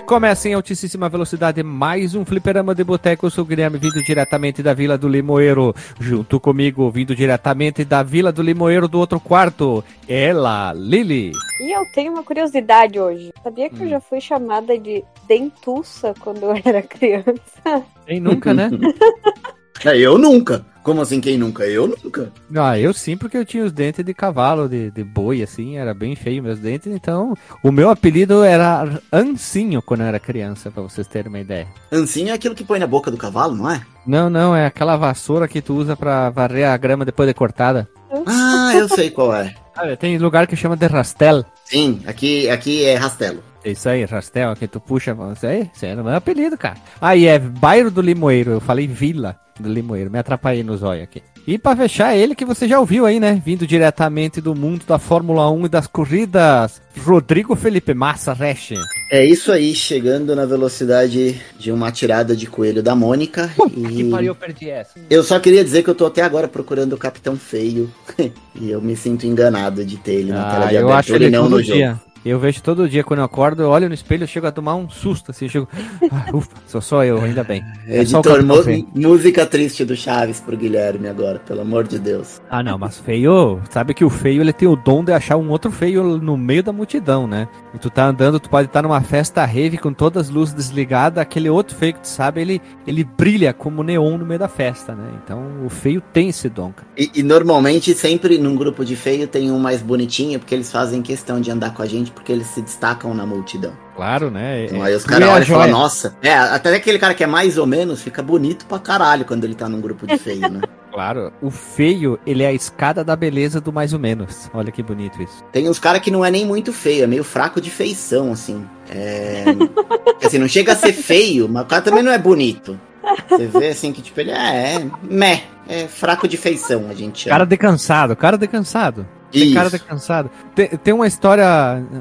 Recomeça em altíssima velocidade mais um fliperama de boteco. Eu sou o Guilherme, vindo diretamente da Vila do Limoeiro. Junto comigo, vindo diretamente da Vila do Limoeiro do outro quarto, ela, Lili. E eu tenho uma curiosidade hoje. Sabia que eu Hum. já fui chamada de dentuça quando eu era criança? Quem nunca, né? É, eu nunca. Como assim, quem nunca? Eu nunca. ah, eu sim, porque eu tinha os dentes de cavalo, de, de boi, assim, era bem feio meus dentes. Então, o meu apelido era Ancinho quando eu era criança, pra vocês terem uma ideia. Ancinho é aquilo que põe na boca do cavalo, não é? Não, não, é aquela vassoura que tu usa pra varrer a grama depois de cortada. Ah, eu sei qual é. Ah, tem lugar que chama de rastel. Sim, aqui, aqui é rastelo. É Isso aí, Rastel, que tu puxa. Isso aí, isso aí não é apelido, cara. Aí é bairro do Limoeiro. Eu falei vila do Limoeiro. Me atrapalhei no zóio aqui. E pra fechar, ele que você já ouviu aí, né? Vindo diretamente do mundo da Fórmula 1 e das corridas. Rodrigo Felipe Massa Reche. É isso aí, chegando na velocidade de uma tirada de coelho da Mônica. Que e pariu, eu perdi essa. eu só queria dizer que eu tô até agora procurando o Capitão Feio. e eu me sinto enganado de ter ele na tela Ah, de eu acho abertura ele e não no jogo. Eu vejo todo dia quando eu acordo, eu olho no espelho, eu chego a tomar um susto, assim, eu chego. Ah, ufa, sou só eu, ainda bem. É Editor, música triste do Chaves pro Guilherme agora, pelo amor de Deus. Ah, não, mas feio, sabe que o feio ele tem o dom de achar um outro feio no meio da multidão, né? E tu tá andando, tu pode estar numa festa rave com todas as luzes desligadas, aquele outro feio que tu sabe, ele, ele brilha como neon no meio da festa, né? Então o feio tem esse dom, cara. E, e normalmente sempre num grupo de feio tem um mais bonitinho, porque eles fazem questão de andar com a gente, porque eles se destacam na multidão. Claro, né? Então É- aí os é caras a olham e falam, nossa. É, até aquele cara que é mais ou menos fica bonito pra caralho quando ele tá num grupo de feio, né? Claro, o feio, ele é a escada da beleza do mais ou menos. Olha que bonito isso. Tem uns caras que não é nem muito feio, é meio fraco de feição, assim. É. Dizer, não chega a ser feio, mas o cara também não é bonito. Você vê assim que, tipo, ele é. é meh, é fraco de feição, a gente chama. Cara de cansado, cara de cansado. Tem cara de Isso. cansado. Tem, tem uma história,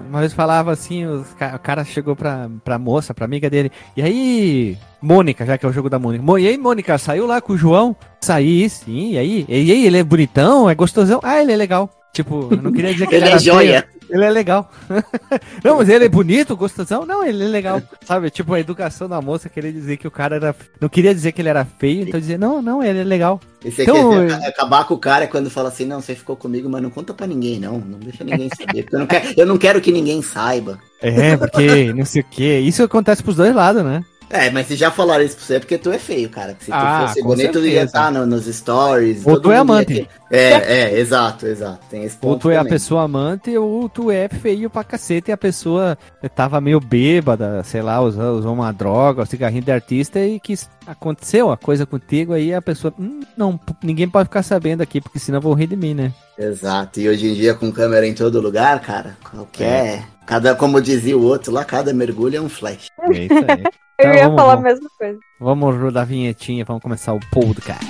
uma vez falava assim, os o cara chegou pra, pra moça, pra amiga dele, e aí, Mônica, já que é o jogo da Mônica. "Mo- E aí, Mônica, saiu lá com o João? Saí, sim, e aí? E aí, ele é bonitão, é gostosão? Ah, ele é legal. Tipo, eu não queria dizer que Ele ele, é joia. feio. Ele é legal. não, mas ele é bonito, gostosão? Não, ele é legal. Sabe, tipo, a educação da moça queria dizer que o cara era... Não queria dizer que ele era feio, então dizia, não, não, ele é legal. Então, é, eu- acabar com o cara quando fala assim, não, você ficou comigo, mas não conta pra ninguém, não. Não deixa ninguém saber. Porque eu não quero, eu não quero que ninguém saiba. É, porque não sei o que. Isso acontece pros dois lados, né? É, mas se já falaram isso pra você é porque tu é feio, cara. Se tu Ah, fosse bonito, tu ia certeza. estar no- nos stories. Ou tu é amante. É, é, exato, exato. Tem esse ponto Ou tu é a pessoa amante, ou tu é feio pra cacete e a pessoa tava meio bêbada, sei lá, usou, usou uma droga, um cigarrinho de artista e que aconteceu a coisa contigo aí a pessoa, hum, não, ninguém pode ficar sabendo aqui, porque senão vão rir de mim, né? Exato. E hoje em dia, com câmera em todo lugar, cara, qualquer. Cada, como dizia o outro lá, cada mergulho é um flash. É isso aí. Eu Então, ia vamos- falar a mesma coisa. Vamos rodar a vinhetinha, vamos começar o podcast.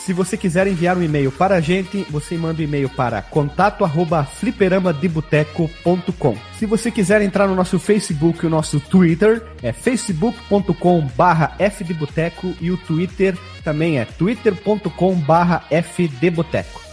Se você quiser enviar um e-mail para a gente, você manda um e-mail para contato@fliperamadeboteco.com. Se você quiser entrar no nosso Facebook e o nosso Twitter, é facebook.com/fdeboteco e o Twitter também é twitter.com/fdeboteco.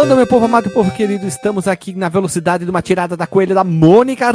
Voltando, meu povo amado e povo querido, estamos aqui na velocidade de uma tirada da coelha da Mônica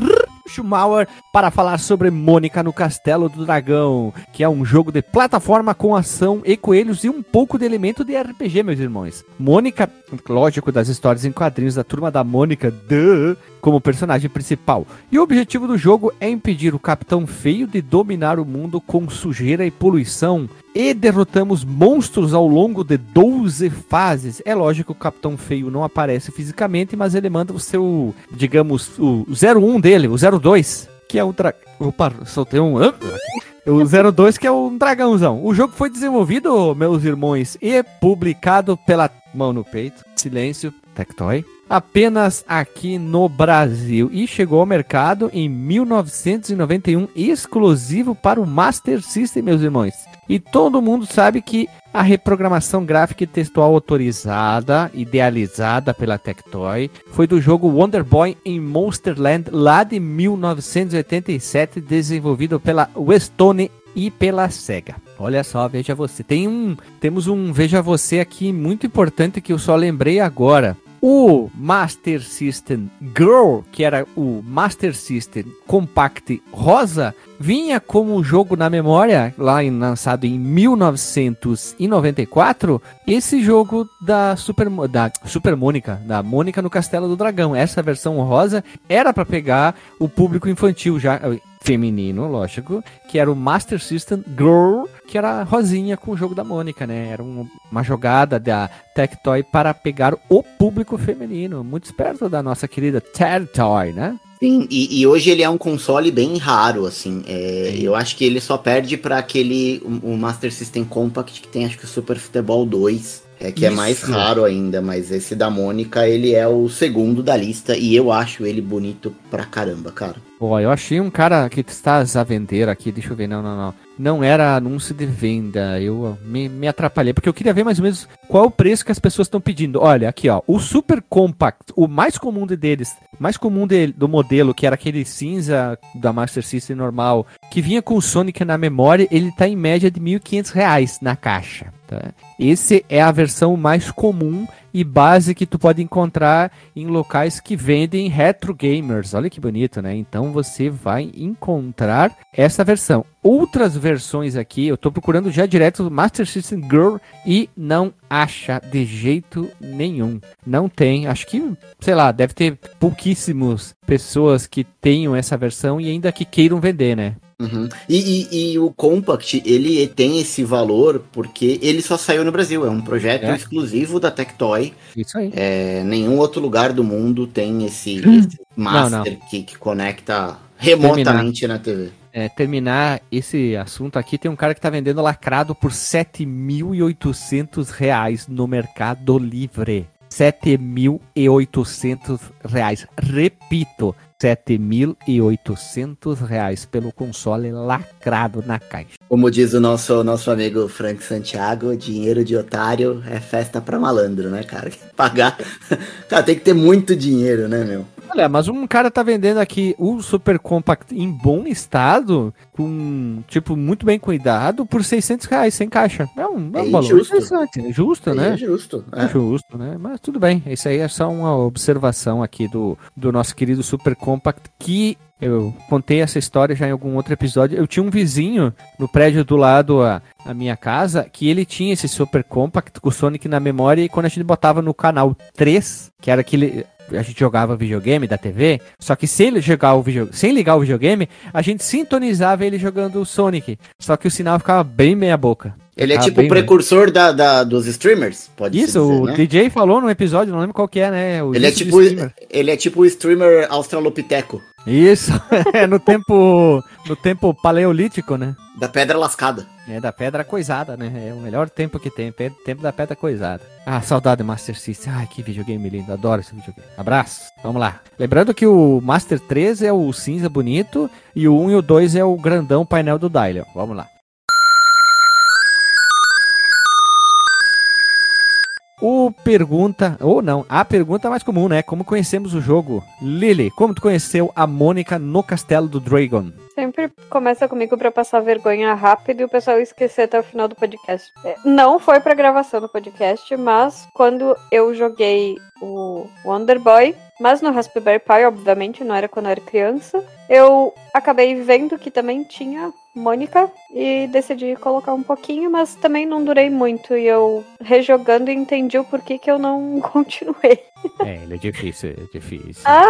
Schumauer para falar sobre Mônica no Castelo do Dragão, que é um jogo de plataforma com ação e coelhos e um pouco de elemento de RPG, meus irmãos. Mônica, lógico, das histórias em quadrinhos da turma da Mônica, duh, como personagem principal. E o objetivo do jogo é impedir o Capitão Feio de dominar o mundo com sujeira e poluição. E derrotamos monstros ao longo de 12 fases. É lógico que o Capitão Feio não aparece fisicamente, mas ele manda o seu, digamos, o 01 dele, o 02. que é o dragão. Opa, soltei um. O 02, que é um dragãozão. O jogo foi desenvolvido, meus irmãos, e publicado pela mão no peito. Silêncio, Tectoy. Apenas aqui no Brasil. E chegou ao mercado em 1991, exclusivo para o Master System, meus irmãos. E todo mundo sabe que a reprogramação gráfica e textual autorizada, idealizada pela Tectoy, foi do jogo Wonder Boy em Monsterland lá de 1987, desenvolvido pela Westone e pela Sega. Olha só, veja você. Tem um, temos um veja você aqui muito importante que eu só lembrei agora. O Master System Girl, que era o Master System Compact Rosa, vinha como jogo na memória, lá em, lançado em 1994, esse jogo da Super, da Super Mônica, da Mônica no Castelo do Dragão. Essa versão rosa era para pegar o público infantil já feminino, lógico, que era o Master System Girl, que era rosinha com o jogo da Mônica, né? Era um, uma jogada da Tectoy para pegar o público feminino. Muito esperto da nossa querida Tectoy, né? Sim, e, e, hoje ele é um console bem raro, assim. É, eu acho que ele só perde para aquele o, o, Master System Compact que tem, acho que o Super Futebol 2. É que Isso. é mais raro ainda, mas esse da Mônica, ele é o segundo da lista e eu acho ele bonito pra caramba, cara. Pô, eu achei um cara que está a vender aqui, deixa eu ver, não, não, não. Não era anúncio de venda, eu me, me atrapalhei, porque eu queria ver mais ou menos qual o preço que as pessoas estão pedindo. Olha, aqui ó, o Super Compact, o mais comum de deles, mais comum de, do modelo, que era aquele cinza da Master System normal, que vinha com o Sonic na memória, ele tá em média de R$ 1.500 na caixa. Tá? Esse é a versão mais comum e base que tu pode encontrar em locais que vendem retro gamers. Olha que bonito, né? Então você vai encontrar essa versão. Outras versões aqui, eu tô procurando já direto Master System Girl e não acha de jeito nenhum. Não tem, acho que, sei lá, deve ter pouquíssimos pessoas que tenham essa versão e ainda que queiram vender, né? Uhum. E, e, e, o Compact, ele tem esse valor porque ele só saiu no Brasil. É um projeto é. exclusivo da Tectoy. Isso aí. É, nenhum outro lugar do mundo tem esse, hum. esse master não, não. Que, que conecta remotamente terminar, na TV. É, terminar esse assunto aqui, tem um cara que tá vendendo lacrado por 7.800 reais no Mercado Livre. 7.800 reais. Repito, 7.800 reais pelo console lacrado na caixa. Como diz o nosso, nosso amigo Frank Santiago, dinheiro de otário é festa pra malandro, né, cara? Pagar. Cara, tem que ter muito dinheiro, né, meu? Olha, mas um cara tá vendendo aqui o Super Compact em bom estado, com, tipo, muito bem cuidado, por 600 reais, sem caixa. É um, é um é valor justo. interessante. Justo, né? É justo. É. justo, né? Mas tudo bem. Isso aí é só uma observação aqui do, do nosso querido Super Compact, que eu contei essa história já em algum outro episódio. Eu tinha um vizinho no prédio do lado a, a minha casa que ele tinha esse Super Compact com o Sonic na memória e quando a gente botava no canal 3, que era aquele a gente jogava videogame da TV, só que sem jogar o video, sem ligar o videogame, a gente sintonizava ele jogando o Sonic. Só que o sinal ficava bem meia boca. Ele é tipo o precursor da, da, dos streamers, pode Isso, dizer, o né? DJ falou no episódio, não lembro qual que é, né? O ele, é tipo, ele é tipo o streamer australopiteco. Isso, é no tempo no tempo paleolítico, né? Da pedra lascada. É, da pedra coisada, né? É o melhor tempo que tem, tempo da pedra coisada. Ah, saudade Master System. Ai, que videogame lindo, adoro esse videogame. Abraço, vamos lá. Lembrando que o Master 3 é o cinza bonito e o 1 e o 2 é o grandão painel do Dial. Vamos lá. O pergunta, ou não, a pergunta mais comum, né? Como conhecemos o jogo? Lily, como tu conheceu a Mônica no Castelo do Dragon? Sempre começa comigo para passar vergonha rápido e o pessoal esquecer até o final do podcast. É, não foi para gravação do podcast, mas quando eu joguei o Wonder Boy, mas no Raspberry Pi, obviamente, não era quando eu era criança, eu acabei vendo que também tinha Mônica e decidi colocar um pouquinho, mas também não durei muito e eu rejogando entendi o porquê que eu não continuei. É, ele é difícil, é difícil. ah,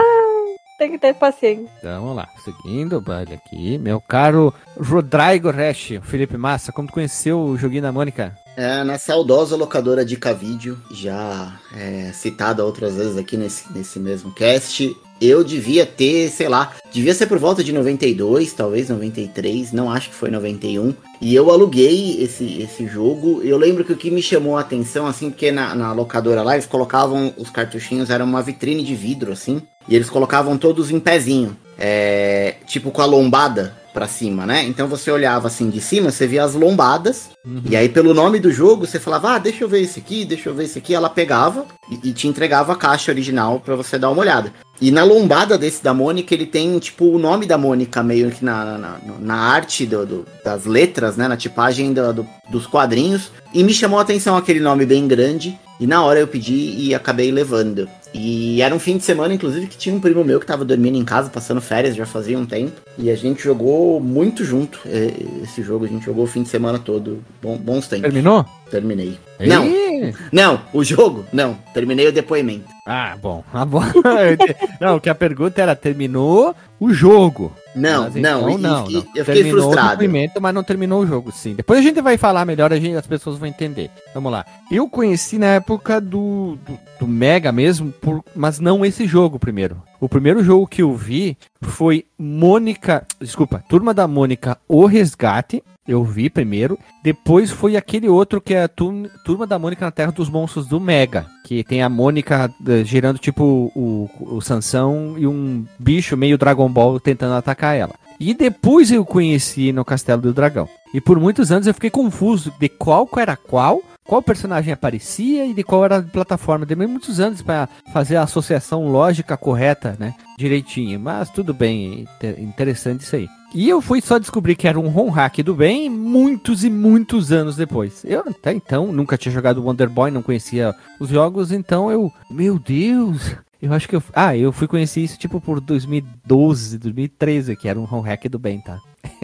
tem que ter paciência. Então, vamos lá. Seguindo o baile aqui, meu caro Rodrigo Resch, Felipe Massa, como tu conheceu o joguinho da Mônica? É, na saudosa locadora de Cavídeo, já é, citada outras vezes aqui nesse, nesse mesmo cast. Eu devia ter, sei lá, devia ser por volta de 92, talvez 93, não acho que foi 91. E eu aluguei esse, esse jogo. Eu lembro que o que me chamou a atenção, assim, porque na, na locadora lá eles colocavam os cartuchinhos, era uma vitrine de vidro, assim, e eles colocavam todos em pezinho, é, tipo com a lombada para cima, né? Então você olhava assim de cima, você via as lombadas, uhum. e aí pelo nome do jogo você falava, ah, deixa eu ver esse aqui, deixa eu ver esse aqui. Ela pegava e, e te entregava a caixa original para você dar uma olhada. E na lombada desse da Mônica, ele tem, tipo, o nome da Mônica meio que na, na, na arte do, do, das letras, né? Na tipagem do, do, dos quadrinhos. E me chamou a atenção aquele nome bem grande. E na hora eu pedi e acabei levando. E era um fim de semana, inclusive, que tinha um primo meu que tava dormindo em casa, passando férias, já fazia um tempo. E a gente jogou muito junto é, esse jogo. A gente jogou o fim de semana todo. Bom, bons tempos. Terminou? Terminei. Não, não, o jogo, não. Terminei o depoimento. Ah, bom. Ah, bom. não, que a pergunta era, terminou o jogo. Não, Mas, não, então, não, e, não. eu fiquei terminou frustrado. o depoimento, mas não terminou o jogo, sim. Depois a gente vai falar melhor, a gente, as pessoas vão entender. Vamos lá. Eu conheci na época do, do, do Mega mesmo, por, mas não esse jogo primeiro. O primeiro jogo que eu vi foi Mônica, desculpa, Turma da Mônica O Resgate. Eu vi primeiro. Depois foi aquele outro que é a Tur- Turma da Mônica na Terra dos Monstros do Mega. Que tem a Mônica eh, girando tipo o, o Sansão e um bicho meio Dragon Ball tentando atacar ela. E depois eu conheci no Castelo do Dragão. E por muitos anos eu fiquei confuso de qual era qual, qual personagem aparecia e de qual era a plataforma. Demorei muitos anos para fazer a associação lógica correta, né? Direitinho. Mas tudo bem, inte- interessante isso aí. E eu fui só descobrir que era um ROM hack do bem muitos e muitos anos depois. Eu até então nunca tinha jogado Wonder Boy, não conhecia os jogos, então eu, meu Deus, eu acho que eu, ah, eu fui conhecer isso tipo por 2012, 2013, que era um ROM hack do bem, tá?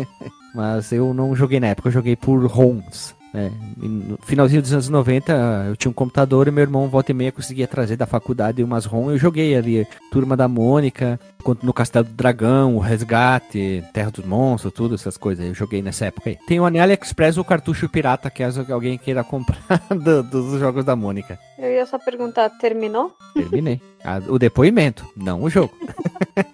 Mas eu não joguei na época, eu joguei por ROMs. né? No finalzinho dos anos 90, eu tinha um computador e meu irmão, volta e meia, conseguia trazer da faculdade umas ROM. Eu joguei ali, Turma da Mônica, quanto no Castelo do Dragão, o Resgate, Terra dos Monstros, tudo essas coisas. Eu joguei nessa época aí. Tem o AliExpress o cartucho pirata, caso alguém queira comprar do- dos jogos da Mônica. Eu ia só perguntar, terminou? Terminei. Ah, o depoimento, não o jogo.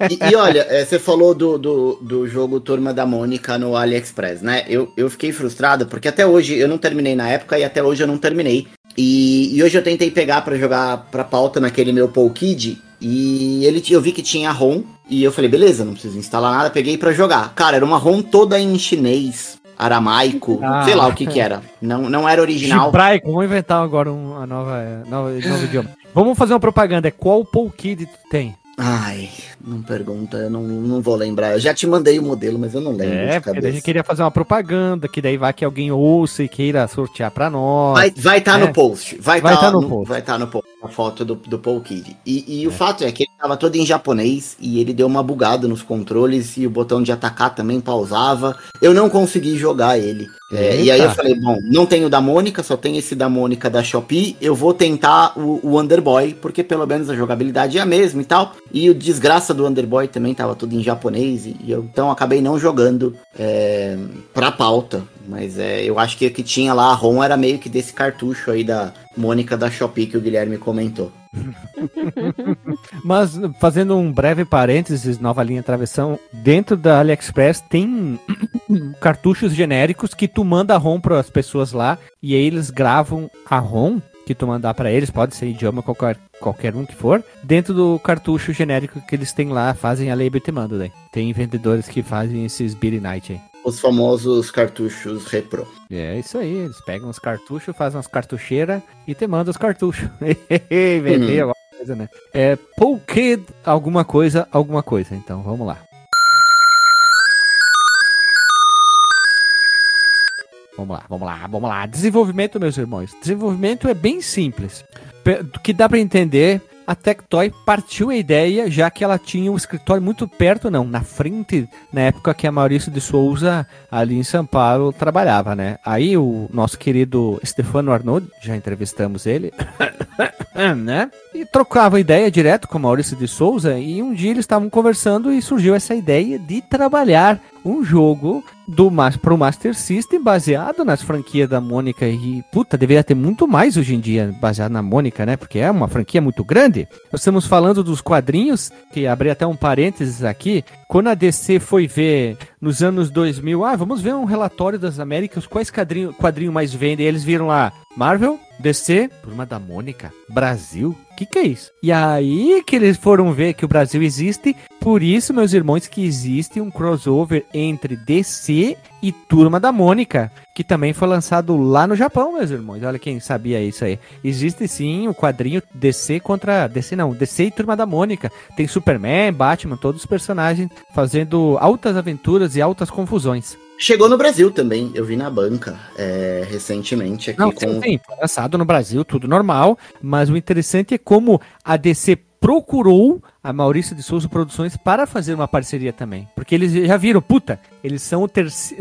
E, e olha, é, você falou do, do, do jogo Turma da Mônica no AliExpress, né? Eu, eu fiquei frustrado porque até hoje eu não terminei na época e até hoje eu não terminei. E, e hoje eu tentei pegar pra jogar pra pauta naquele meu Paul Kid e ele, eu vi que tinha ROM e eu falei, beleza, não preciso instalar nada, peguei pra jogar. Cara, era uma ROM toda em chinês, aramaico, Ah. sei lá o que que era. Não, não era original. Gibraico, vamos inventar agora um, uma nova, nova, novo idioma. Vamos fazer uma propaganda. É qual Paul Kid tu tem? Ai, não pergunta, eu não, não vou lembrar. Eu já te mandei o modelo, mas eu não lembro É, de porque a cabeça. gente queria fazer uma propaganda, que daí vai que alguém ouça e queira sortear pra nós. Vai estar vai tá É. no post. Vai estar tá no no, post. Vai tá no post. A foto do, do Paul Kid. E, e o fato é que ele tava todo em japonês e ele deu uma bugada nos controles e o botão de atacar também pausava. Eu não consegui jogar ele. É, e aí eu falei, bom, não tenho da Mônica, só tem esse da Mônica da Shopee. Eu vou tentar o, o Underboy, porque pelo menos a jogabilidade é a mesma e tal. E o desgraça do Underboy também tava tudo em japonês. E eu então acabei não jogando é, pra pauta. Mas é, eu acho que o que tinha lá, a ROM era meio que desse cartucho aí da Mônica da Shopee que o Guilherme comentou. Mas fazendo um breve parênteses, nova linha travessão, dentro da AliExpress tem cartuchos genéricos que tu manda a ROM para as pessoas lá e aí eles gravam a ROM que tu mandar para eles, pode ser idioma qualquer, qualquer um que for, dentro do cartucho genérico que eles têm lá, fazem a label e te mandam daí. Tem vendedores que fazem esses Beat Night aí. Os famosos cartuchos repro. É isso aí, eles pegam os cartuchos, fazem umas cartucheiras e te mandam os cartuchos. Vender Uhum. alguma coisa, né? É Poké alguma coisa, alguma coisa. Então vamos lá. Vamos lá, vamos lá, vamos lá. Desenvolvimento, meus irmãos. Desenvolvimento é bem simples. Do que dá pra entender, a Tectoy partiu a ideia, já que ela tinha um escritório muito perto, não, na frente, na época que a Maurício de Souza, ali em São Paulo, trabalhava, né? Aí o nosso querido Stefano Arnold, já entrevistamos ele, É, né? E trocava ideia direto com o Maurício de Souza e um dia eles estavam conversando e surgiu essa ideia de trabalhar um jogo do pro Master System baseado nas franquias da Mônica e puta, deveria ter muito mais hoje em dia baseado na Mônica, né? Porque é uma franquia muito grande. Nós estamos falando dos quadrinhos, que abri até um parênteses aqui, quando a DC foi ver nos anos 2000, ah, vamos ver um relatório das Américas, quais quadrinhos quadrinho mais vendem, e eles viram lá Marvel, DC, Turma da Mônica, Brasil, o que, que é isso? E aí que eles foram ver que o Brasil existe, por isso, meus irmãos, que existe um crossover entre DC e Turma da Mônica, que também foi lançado lá no Japão, meus irmãos. Olha quem sabia isso aí. Existe sim o quadrinho DC contra. DC não, DC e Turma da Mônica. Tem Superman, Batman, todos os personagens fazendo altas aventuras e altas confusões. Chegou no Brasil também, eu vi na banca é, recentemente aqui Não, com. sim, foi lançado no Brasil, tudo normal, mas o interessante é como a DC procurou a Maurício de Souza Produções para fazer uma parceria também. Porque eles já viram, puta, eles são,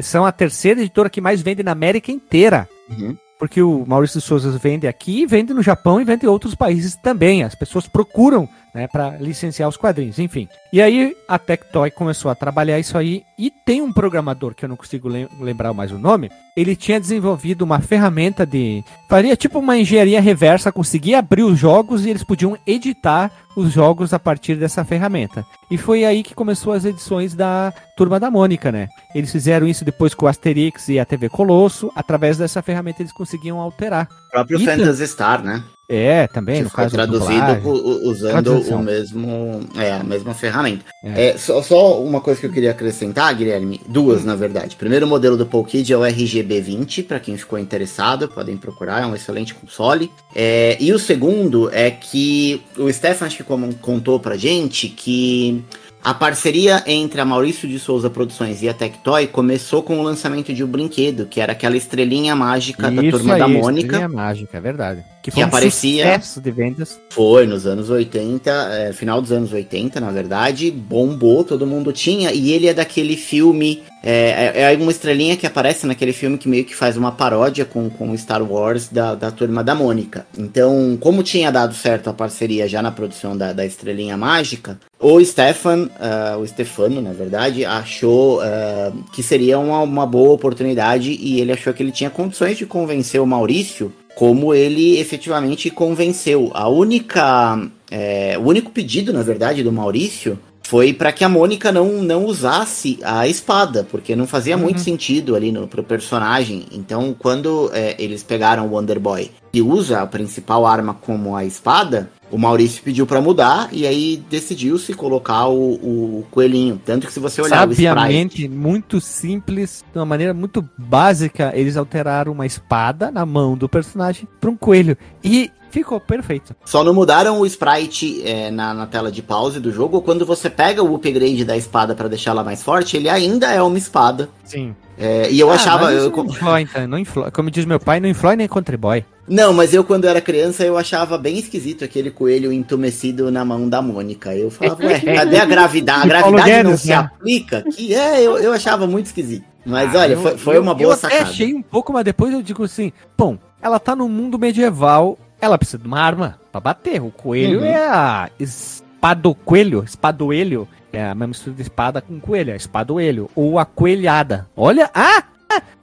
são a terceira editora que mais vende na América inteira. Uhum. Porque o Maurício de Souza vende aqui, vende no Japão e vende em outros países também. As pessoas procuram né, para licenciar os quadrinhos, enfim. E aí a Tectoy começou a trabalhar isso aí e tem um programador que eu não consigo lem- lembrar mais o nome. Ele tinha desenvolvido uma ferramenta de faria tipo uma engenharia reversa, conseguia abrir os jogos e eles podiam editar os jogos a partir dessa ferramenta. E foi aí que começou as edições da Turma da Mônica, né? Eles fizeram isso depois com o Asterix e a TV Colosso. Através dessa ferramenta eles conseguiam alterar. O próprio Eita. Phantasy Star, né? É, também, que no caso traduzido u- usando Tradução. o mesmo, é, a mesma ferramenta. É. É, só, só uma coisa que eu queria acrescentar, Guilherme, duas na verdade. Primeiro modelo do PoleKid é o RGB20, para quem ficou interessado, podem procurar, é um excelente console. É, e o segundo é que o Stefan acho que como- contou pra gente que a parceria entre a Maurício de Souza Produções e a Tectoy começou com o lançamento de um brinquedo, que era aquela estrelinha mágica da Isso Turma aí, da Mônica. Estrelinha mágica, é verdade. Que, Que aparecia- sucesso de vendas. Foi nos anos 80, é, final dos anos 80, na verdade, bombou, todo mundo tinha, e ele é daquele filme. É, é, é uma estrelinha que aparece naquele filme que meio que faz uma paródia com, com Star Wars da, da turma da Mônica. Então, como tinha dado certo a parceria já na produção da, da estrelinha mágica, o Stefan, ah, o Stefano, na verdade, achou ah, que seria uma, uma boa oportunidade e ele achou que ele tinha condições de convencer o Maurício como ele efetivamente convenceu. A única. é, o único pedido, na verdade, do Maurício foi para que a Mônica não, não usasse a espada, porque não fazia muito sentido ali no, pro personagem. Então, quando é, eles pegaram o Wonder Boy e usa a principal arma como a espada, o Maurício pediu para mudar e aí decidiu-se colocar o, o coelhinho. Tanto que se você olhar o sprite, Sabiamente, muito simples, de uma maneira muito básica, eles alteraram uma espada na mão do personagem para um coelho. E ficou perfeito. Só não mudaram o sprite é, na, na tela de pause do jogo. Quando você pega o upgrade da espada para deixar ela mais forte, ele ainda é uma espada. Sim. É, e eu achava. eu- não influi, então, não influi. Como diz meu pai, não influi nem contribui. não, mas eu, quando era criança, eu achava bem esquisito aquele coelho entumecido na mão da Mônica. Eu falava, ué, cadê a gravidade? A gravidade não se né? aplica? Que é, eu, eu achava muito esquisito. Mas Ah, olha, eu- foi, foi eu- uma boa eu sacada. até achei um pouco, mas depois eu digo assim, bom, ela tá no mundo medieval, ela precisa de uma arma pra bater. O coelho Uhum. é a espadocoelho, espadoelho, é a mesma mistura de espada com coelho, é espadoelho, ou a coelhada. Olha, ah,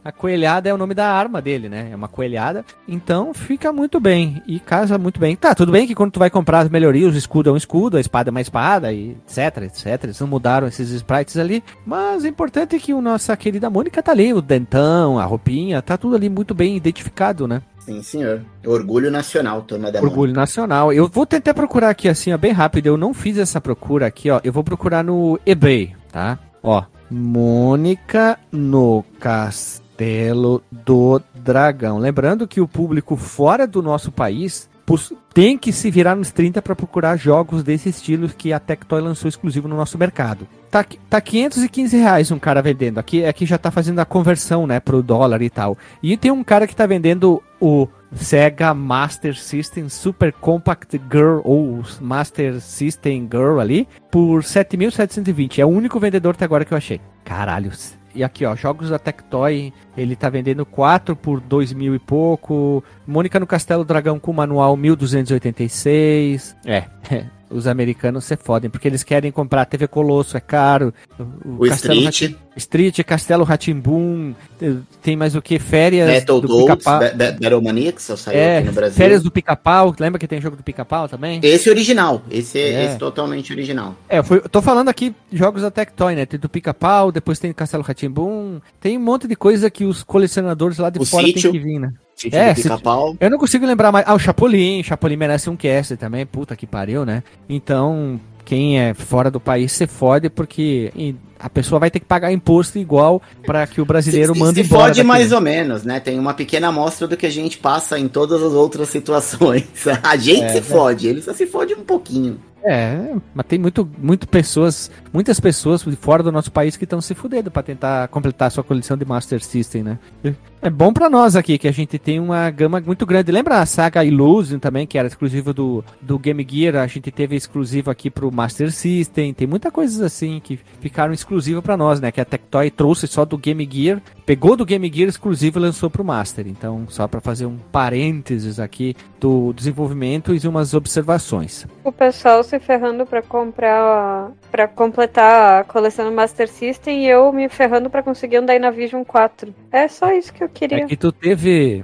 A coelhada é o nome da arma dele, né? É uma coelhada. Então fica muito bem. E casa muito bem. Tá, tudo bem que quando tu vai comprar as melhorias, o escudo é um escudo, a espada é uma espada, e etc, etc. Eles não mudaram esses sprites ali. Mas o importante é que o nossa querida Mônica tá ali, o dentão, a roupinha, tá tudo ali muito bem identificado, né? Sim, senhor. Orgulho nacional, turma da. Orgulho nacional. Eu vou tentar procurar aqui assim, ó, bem rápido. Eu não fiz essa procura aqui, ó. Eu vou procurar no eBay, tá? Ó, Mônica no Castelo do Dragão. Lembrando que o público fora do nosso país pos- tem que se virar nos 30 para procurar jogos desse estilo que a Tectoy lançou exclusivo no nosso mercado. Tá, tá 515 reais um cara vendendo. Aqui, aqui já tá fazendo a conversão, né, pro dólar e tal. E tem um cara que tá vendendo o Sega Master System Super Compact Girl ou Master System Girl ali por 7.720. É o único vendedor até agora que eu achei. Caralho, e aqui, ó, jogos da Tectoy, ele tá vendendo 4 por 2 mil e pouco. Mônica no Castelo Dragão com manual 1286. É, os americanos se fodem, porque eles querem comprar TV Colosso, é caro. O, o Street. Street, Castelo Ratimbum, tem mais o que? Férias Battletoads, Battle Maniacs, saiu é, aqui no Brasil. Férias do Pica-Pau, lembra que tem jogo do Pica-Pau também? Esse original, esse é, esse totalmente original. É, eu, fui, tô falando aqui jogos da Tectoy, né? Tem do Pica-Pau, depois tem Castelo Ratimbum, tem um monte de coisa que os colecionadores lá de o fora sítio. tem que vir, né? Sítio é, do eu não consigo lembrar mais. Ah, o Chapolin. Chapolin merece um cast também. Puta que pariu, né? Então, quem é fora do país se fode porque a pessoa vai ter que pagar imposto igual para que o brasileiro se, mande se embora. Fode mais ou menos, né? Tem uma pequena amostra do que a gente passa em todas as outras situações. A gente é, se é. fode, ele só se fode um pouquinho. É, mas tem muito, muito pessoas, muitas pessoas fora do nosso país que estão se fudendo para tentar completar sua coleção de Master System, né? É bom para nós aqui que a gente tem uma gama muito grande. Lembra a saga Illusion também, que era exclusiva do, do Game Gear? A gente teve exclusivo aqui pro Master System. Tem muita coisa assim que ficaram exclusivas para nós, né? Que a Tectoy trouxe só do Game Gear, pegou do Game Gear exclusivo e lançou pro Master. Então, só para fazer um parênteses aqui do desenvolvimento e umas observações. O pessoal se ferrando para comprar, para completar a coleção do Master System e eu me ferrando para conseguir um Dynavision 4. É só isso que eu queria. É que tu teve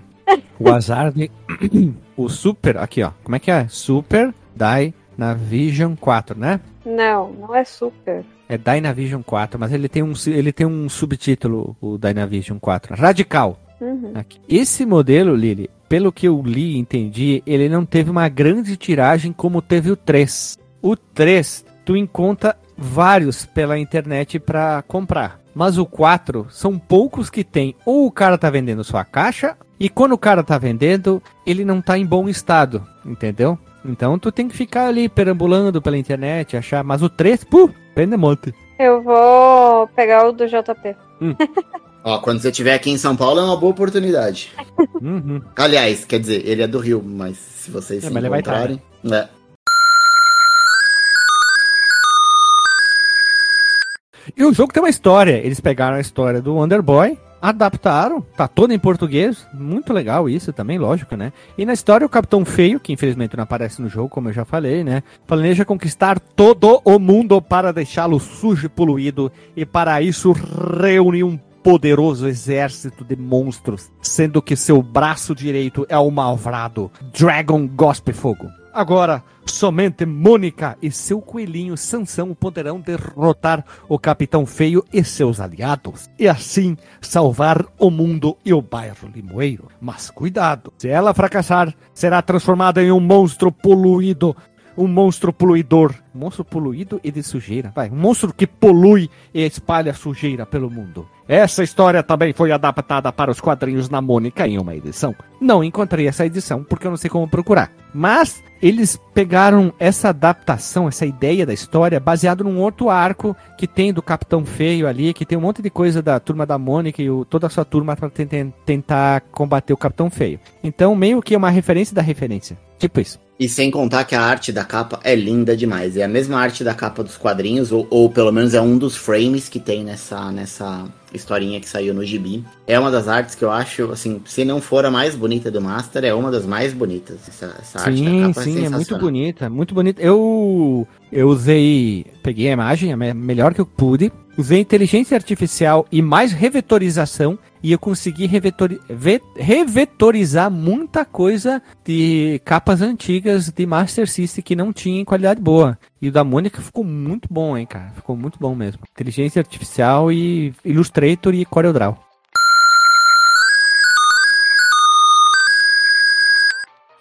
o azar de. o Super. Aqui, ó. Como é que é? Super Dynavision 4, né? Não, não é Super. É Dynavision 4, mas ele tem um, ele tem um subtítulo, o Dynavision 4. Radical. Uhum. Esse modelo, Lili, pelo que eu li e entendi, ele não teve uma grande tiragem como teve o 3. O 3, tu encontra vários pela internet para comprar. Mas o 4 são poucos que tem. Ou o cara tá vendendo sua caixa, e quando o cara tá vendendo, ele não tá em bom estado, entendeu? Então tu tem que ficar ali perambulando pela internet, achar. Mas o 3, puh, pende monte. Eu vou pegar o do JP. Hum. Ó, quando você estiver aqui em São Paulo é uma boa oportunidade. Uhum. Aliás, quer dizer, ele é do Rio, mas se vocês é, se encontrarem... Né? É. E o jogo tem uma história. Eles pegaram a história do Wonderboy, adaptaram, tá todo em português, muito legal isso também, lógico, né? E na história o Capitão Feio, que infelizmente não aparece no jogo, como eu já falei, né? Planeja conquistar todo o mundo para deixá-lo sujo e poluído e para isso reúne um poderoso exército de monstros, sendo que seu braço direito é o malvado Dragon Gospe Fogo. Agora, somente Mônica e seu coelhinho Sansão poderão derrotar o Capitão Feio e seus aliados, e assim salvar o mundo e o bairro Limoeiro. Mas cuidado, se ela fracassar, será transformada em um monstro poluído um monstro poluidor. Monstro poluído e de sujeira. Vai, um monstro que polui e espalha sujeira pelo mundo. Essa história também foi adaptada para os quadrinhos na Mônica em uma edição. Não encontrei essa edição porque eu não sei como procurar. Mas eles pegaram essa adaptação, essa ideia da história, baseado num outro arco que tem do Capitão Feio ali, que tem um monte de coisa da turma da Mônica e o, toda a sua turma para tentar combater o Capitão Feio. Então, meio que é uma referência da referência. Tipo isso. E sem contar que a arte da capa é linda demais. É a mesma arte da capa dos quadrinhos, ou, ou pelo menos é um dos frames que tem nessa, nessa historinha que saiu no gibi. É uma das artes que eu acho, assim, se não for a mais bonita do Master, é uma das mais bonitas. Essa, essa sim, arte da capa é sim, é, é muito bonita, muito bonita. Eu, eu usei, peguei a imagem, a melhor que eu pude, usei inteligência artificial e mais revetorização e eu consegui revetori revetorizar muita coisa de capas antigas de Master System que não tinha em qualidade boa. E o da Mônica ficou muito bom, hein, cara. Ficou muito bom mesmo. Inteligência artificial e Illustrator e CorelDRAW.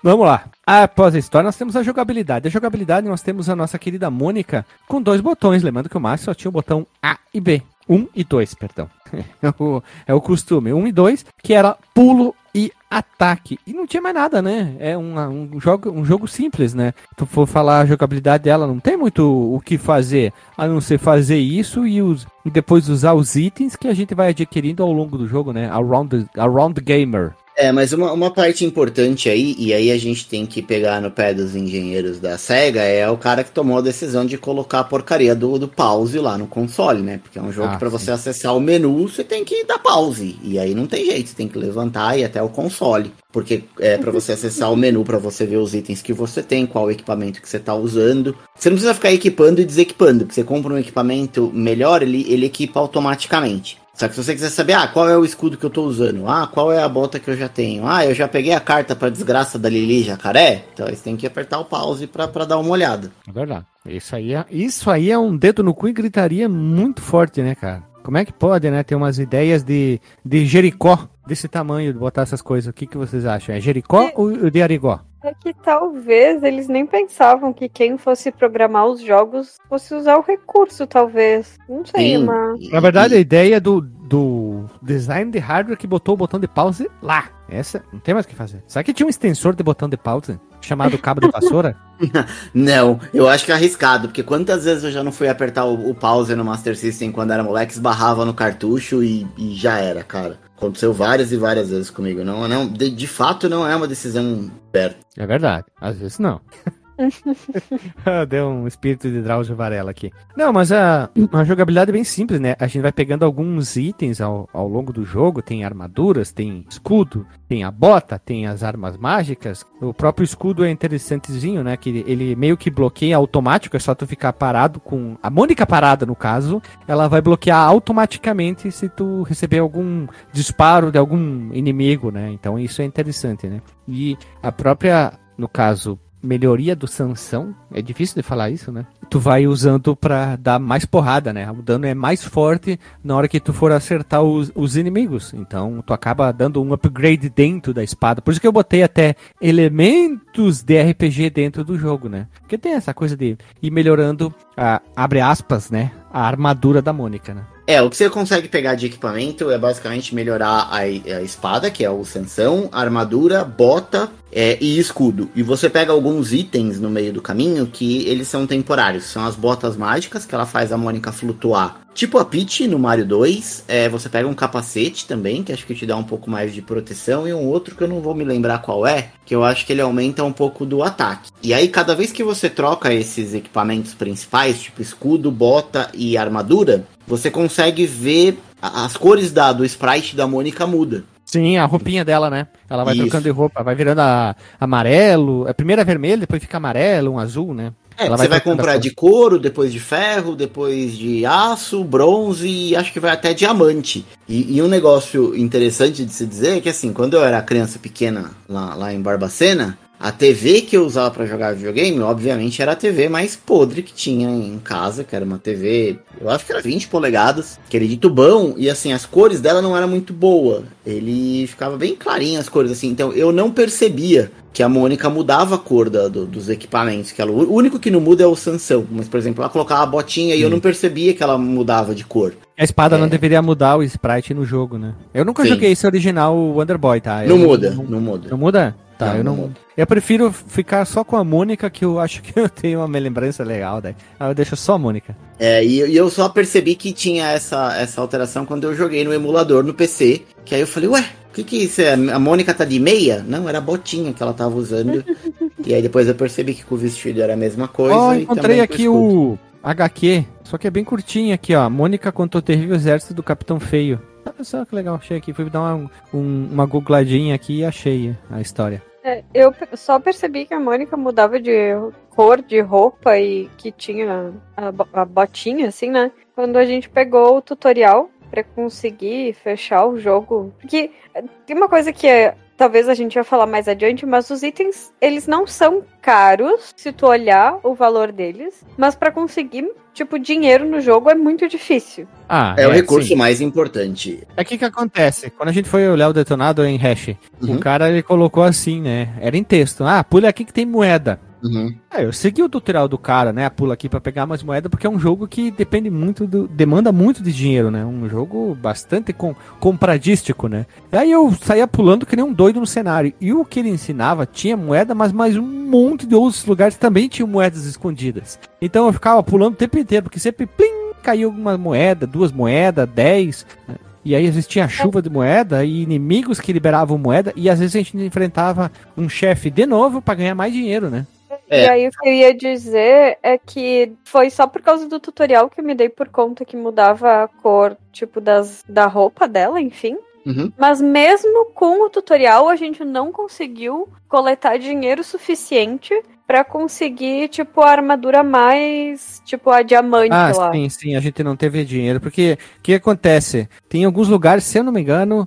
Vamos lá. Após a história, nós temos a jogabilidade. A jogabilidade, nós temos a nossa querida Mônica com dois botões. Lembrando que o Master só tinha o botão A e B. 1 e 2, perdão. É o, é o costume. 1 e 2, que era pulo e ataque. E não tinha mais nada, né? É um, um, jogo, um jogo simples, né? Tu for falar a jogabilidade dela, não tem muito o que fazer, a não ser fazer isso e, os, e depois usar os itens que a gente vai adquirindo ao longo do jogo, né? Around around Gamer. É, mas uma, uma parte importante aí, e aí a gente tem que pegar no pé dos engenheiros da SEGA, é o cara que tomou a decisão de colocar a porcaria do, do pause lá no console, né? Porque é um jogo Ah, que pra sim. você acessar o menu, você tem que dar pause. E aí não tem jeito, você tem que levantar e ir até o console. Porque é para você acessar o menu, pra você ver os itens que você tem, qual equipamento que você tá usando. Você não precisa ficar equipando e desequipando, porque você compra um equipamento melhor, ele, ele equipa automaticamente. Só que se você quiser saber, ah, qual é o escudo que eu tô usando? Ah, qual é a bota que eu já tenho? Ah, eu já peguei a carta pra desgraça da Lili Jacaré? Então aí você tem que apertar o pause pra, pra dar uma olhada. É verdade. Isso aí, é, isso aí é um dedo no cu e gritaria muito forte, né, cara? Como é que pode, né, ter umas ideias de, de Jericó desse tamanho, de botar essas coisas? O que, que vocês acham? É Jericó É. ou de Arigó? É que talvez eles nem pensavam que quem fosse programar os jogos fosse usar o recurso, talvez. Não sei, Sim, mas. Na verdade, a ideia do, do design de hardware que botou o botão de pause lá. Essa, não tem mais o que fazer. Será que tinha um extensor de botão de pause? Chamado cabo de vassoura? Não, eu acho que é arriscado, porque quantas vezes eu já não fui apertar o, o pause no Master System quando era moleque, esbarrava no cartucho e, e já era, cara. Aconteceu várias e várias vezes comigo. Não, não, de, de fato não é uma decisão certa. É verdade. Às vezes não. Deu um espírito de Drauzio Varela aqui. Não, mas a, a jogabilidade é bem simples, né? A gente vai pegando alguns itens ao, ao longo do jogo. Tem armaduras, tem escudo, tem a bota, tem as armas mágicas. O próprio escudo é interessantezinho, né? Que ele meio que bloqueia automático. É só tu ficar parado com... A Mônica parada, no caso, ela vai bloquear automaticamente se tu receber algum disparo de algum inimigo, né? Então isso é interessante, né? E a própria, no caso, melhoria do Sansão, é difícil de falar isso, né? Tu vai usando pra dar mais porrada, né? O dano é mais forte na hora que tu for acertar os, os inimigos. Então tu acaba dando um upgrade dentro da espada. Por isso que eu botei até elementos de RPG dentro do jogo, né? Porque tem essa coisa de ir melhorando, a, abre aspas, né? A armadura da Mônica, né? É, o que você consegue pegar de equipamento é basicamente melhorar a, a espada, que é o Sansão, armadura, bota é, e escudo. E você pega alguns itens no meio do caminho que eles são temporários. São as botas mágicas, que ela faz a Mônica flutuar. Tipo a Peach no Mario 2. É, você pega um capacete também, que acho que te dá um pouco mais de proteção. E um outro que eu não vou me lembrar qual é, que eu acho que ele aumenta um pouco do ataque. E aí, cada vez que você troca esses equipamentos principais, tipo escudo, bota e armadura, você consegue ver as cores da, do sprite da Mônica muda. Sim, a roupinha dela, né? Ela vai Isso. trocando de roupa, vai virando a, amarelo. A primeira é vermelho, depois fica amarelo, um azul, né? É, Ela você vai a comprar de couro, depois de ferro, depois de aço, bronze e acho que vai até diamante. E, e um negócio interessante de se dizer é que assim, quando eu era criança pequena lá, lá em Barbacena, a TV que eu usava pra jogar videogame, obviamente, era a TV mais podre que tinha em casa, que era uma TV, eu acho que era 20 polegadas, aquele de tubão, e assim, as cores dela não era muito boa. Ele ficava bem clarinho as cores, assim, então eu não percebia que a Mônica mudava a cor da- do- dos equipamentos. Que ela, o único que não muda é o Sansão. Mas, por exemplo, ela colocava a botinha e eu não percebia que ela mudava de cor. A espada É. não deveria mudar o sprite no jogo, né? Eu nunca Sim. joguei esse original Wonder Boy, tá? Não Eu muda, Não, não muda. não muda? Tá, eu não. Eu prefiro ficar só com a Mônica, que eu acho que eu tenho uma lembrança legal, daí. Aí eu deixo só a Mônica. É, e, e eu só percebi que tinha essa, essa alteração quando eu joguei no emulador no PC. Que aí eu falei, ué, o que que é isso? É? A Mônica tá de meia? Não, era a botinha que ela tava usando. e aí depois eu percebi que com o vestido era a mesma coisa. Ó, e encontrei aqui o HQ, só que é bem curtinho aqui, ó. Mônica contra o terrível exército do Capitão Feio. Olha só que legal, achei aqui. Fui dar uma, um- uma googladinha aqui e achei a história. É, eu só percebi que a Mônica mudava de cor de roupa e que tinha a, a botinha, assim, né? Quando a gente pegou o tutorial pra conseguir fechar o jogo. Porque é, tem uma coisa que é, talvez a gente vai falar mais adiante, mas os itens, eles não são caros, se tu olhar o valor deles. Mas pra conseguir, tipo, dinheiro no jogo é muito difícil. Ah, É, o recurso sim. mais importante. É que que acontece? Quando a gente foi olhar o detonado em hash, Uhum. o cara ele colocou assim, né? Era em texto. Ah, pula aqui que tem moeda. Uhum. Ah, eu segui o tutorial do cara, né? Pula aqui pra pegar mais moeda, porque é um jogo que depende muito do. demanda muito de dinheiro, né? Um jogo bastante com, compradístico, né? E aí eu saía pulando que nem um doido no cenário. E o que ele ensinava tinha moeda, mas mais um monte de outros lugares também tinham moedas escondidas. Então eu ficava pulando o tempo inteiro, porque sempre plim, caiu uma moeda, duas moedas, dez. né? E aí existia a chuva de moeda e inimigos que liberavam moeda. E às vezes a gente enfrentava um chefe de novo para ganhar mais dinheiro, né? É. E aí o que eu ia dizer é que foi só por causa do tutorial que eu me dei por conta que mudava a cor, tipo, das, da roupa dela, enfim. Uhum. Mas mesmo com o tutorial, a gente não conseguiu coletar dinheiro suficiente para conseguir, tipo, a armadura mais, tipo, a diamante ah, lá. Sim, sim, a gente não teve dinheiro. Porque o que acontece? Tem alguns lugares, se eu não me engano,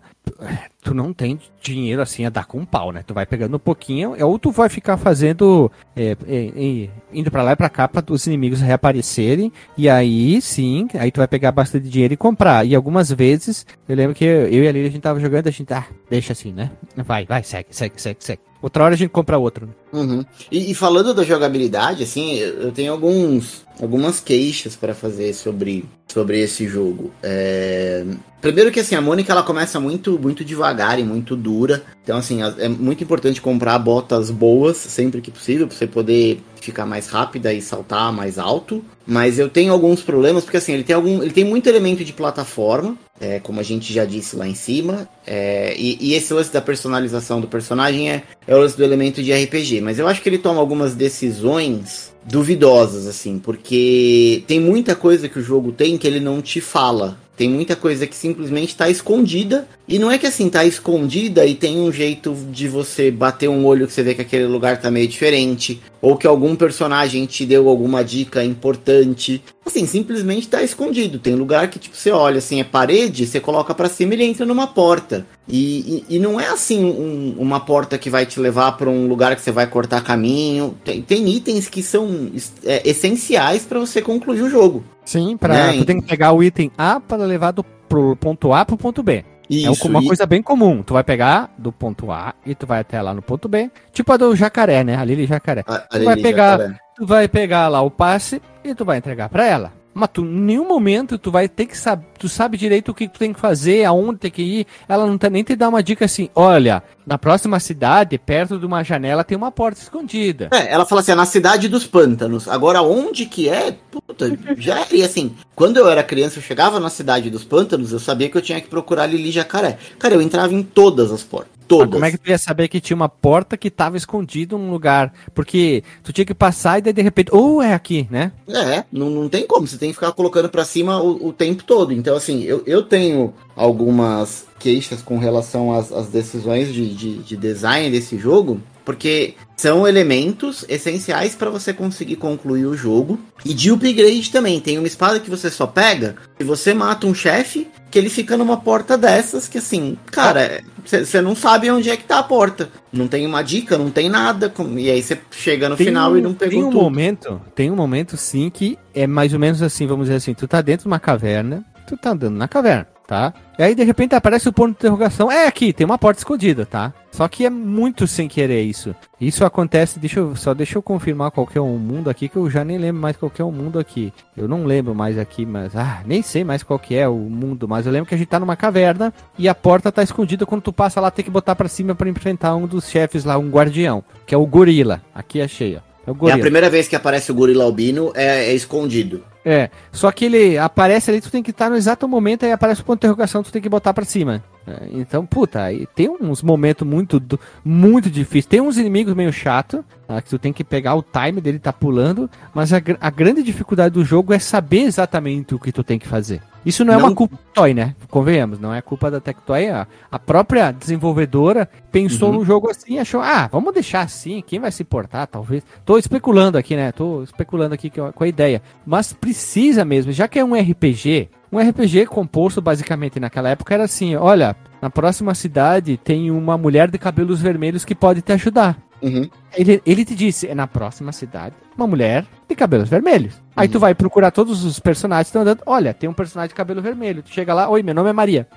tu não tem dinheiro assim a dar com um pau, né? Tu vai pegando um pouquinho, ou tu vai ficar fazendo, é, é, é, indo para lá e pra cá para os inimigos reaparecerem, e aí sim, aí tu vai pegar bastante dinheiro e comprar. E algumas vezes, eu lembro que eu, eu e a Lili, a gente tava jogando, a gente, ah, deixa assim, né? Vai, vai, segue, segue, segue, segue. Outra hora a gente compra outro. Uhum. E, e, falando da jogabilidade, assim, eu tenho alguns, algumas queixas para fazer sobre, sobre esse jogo. É... Primeiro que assim, a Mônica ela começa muito muito devagar e muito dura. Então assim, é muito importante comprar botas boas sempre que possível para você poder ficar mais rápida e saltar mais alto. Mas eu tenho alguns problemas porque assim, ele tem algum, ele tem muito elemento de plataforma, é, como a gente já disse lá em cima. É, e, e, esse lance da personalização do personagem é, é o lance do elemento de RPG. Mas eu acho que ele toma algumas decisões duvidosas, assim, porque tem muita coisa que o jogo tem que ele não te fala. Tem muita coisa que simplesmente está escondida. E não é que assim, tá escondida e tem um jeito de você bater um olho que você vê que aquele lugar tá meio diferente. Ou que algum personagem te deu alguma dica importante. Assim, simplesmente tá escondido. Tem lugar que, tipo, você olha assim, é parede, você coloca para cima e ele entra numa porta. E, e, e não é assim um, uma porta que vai te levar para um lugar que você vai cortar caminho. Tem, tem itens que são é, essenciais para você concluir o jogo. Sim, para né? tu tem que pegar o item A para levar do pro ponto A pro ponto B. Isso, é uma e... coisa bem comum. Tu vai pegar do ponto A e tu vai até lá no ponto B. Tipo a do jacaré, né? A Lili Jacaré. A, a tu vai pegar, jacaré. tu vai pegar lá o passe e tu vai entregar para ela. Mas tu, em nenhum momento tu vai ter que saber, tu sabe direito o que tu tem que fazer, aonde tem que ir. Ela não tá, nem te dá uma dica assim, olha, na próxima cidade, perto de uma janela, tem uma porta escondida. É, ela fala assim, é na cidade dos pântanos. Agora, onde que é? Puta, já e assim, quando eu era criança, eu chegava na cidade dos pântanos, eu sabia que eu tinha que procurar Lili Jacaré. Cara, eu entrava em todas as portas. Todas. Como é que tu ia saber que tinha uma porta que tava escondida num lugar? Porque tu tinha que passar e daí de repente, ou oh, é aqui, né? É, não, não tem como, você tem que ficar colocando para cima o, o tempo todo. Então, assim, eu, eu tenho algumas queixas com relação às, às decisões de, de, de design desse jogo, porque são elementos essenciais para você conseguir concluir o jogo. E de upgrade também. Tem uma espada que você só pega e você mata um chefe que ele fica numa porta dessas que assim, cara, você não sabe onde é que tá a porta. Não tem uma dica, não tem nada. E aí você chega no tem final um, e não pegou tem um tudo. momento, tem um momento sim que é mais ou menos assim, vamos dizer assim, tu tá dentro de uma caverna, tu tá andando na caverna tá? E aí de repente aparece o ponto de interrogação. É aqui, tem uma porta escondida, tá? Só que é muito sem querer isso. Isso acontece, deixa eu, só deixa eu confirmar qual que é o mundo aqui, que eu já nem lembro mais qual que é o mundo aqui. Eu não lembro mais aqui, mas ah, nem sei mais qual que é o mundo, mas eu lembro que a gente tá numa caverna e a porta tá escondida quando tu passa lá tem que botar para cima para enfrentar um dos chefes lá, um guardião, que é o gorila. Aqui achei, ó. É, é, a primeira vez que aparece o gorila albino, é, é, escondido. É, só que ele aparece ali, tu tem que estar no exato momento, aí aparece o ponto de interrogação, tu tem que botar pra cima. É, então, puta, aí tem uns momentos muito, muito difíceis. Tem uns inimigos meio chato, tá, que tu tem que pegar o time dele tá pulando, mas a, a grande dificuldade do jogo é saber exatamente o que tu tem que fazer. Isso não é não... uma culpa da Toy, né? Convenhamos, não é culpa da Tectoy. A, a própria desenvolvedora pensou uhum. no jogo assim e achou, ah, vamos deixar assim, quem vai se importar, talvez. Tô especulando aqui, né? Tô especulando aqui com a ideia. Mas precisa mesmo, já que é um RPG, um RPG composto basicamente naquela época era assim: olha, na próxima cidade tem uma mulher de cabelos vermelhos que pode te ajudar. Uhum. Ele, ele te disse: é na próxima cidade, uma mulher de cabelos vermelhos. Aí tu vai procurar todos os personagens que estão andando. Olha, tem um personagem de cabelo vermelho. Tu chega lá, oi, meu nome é Maria.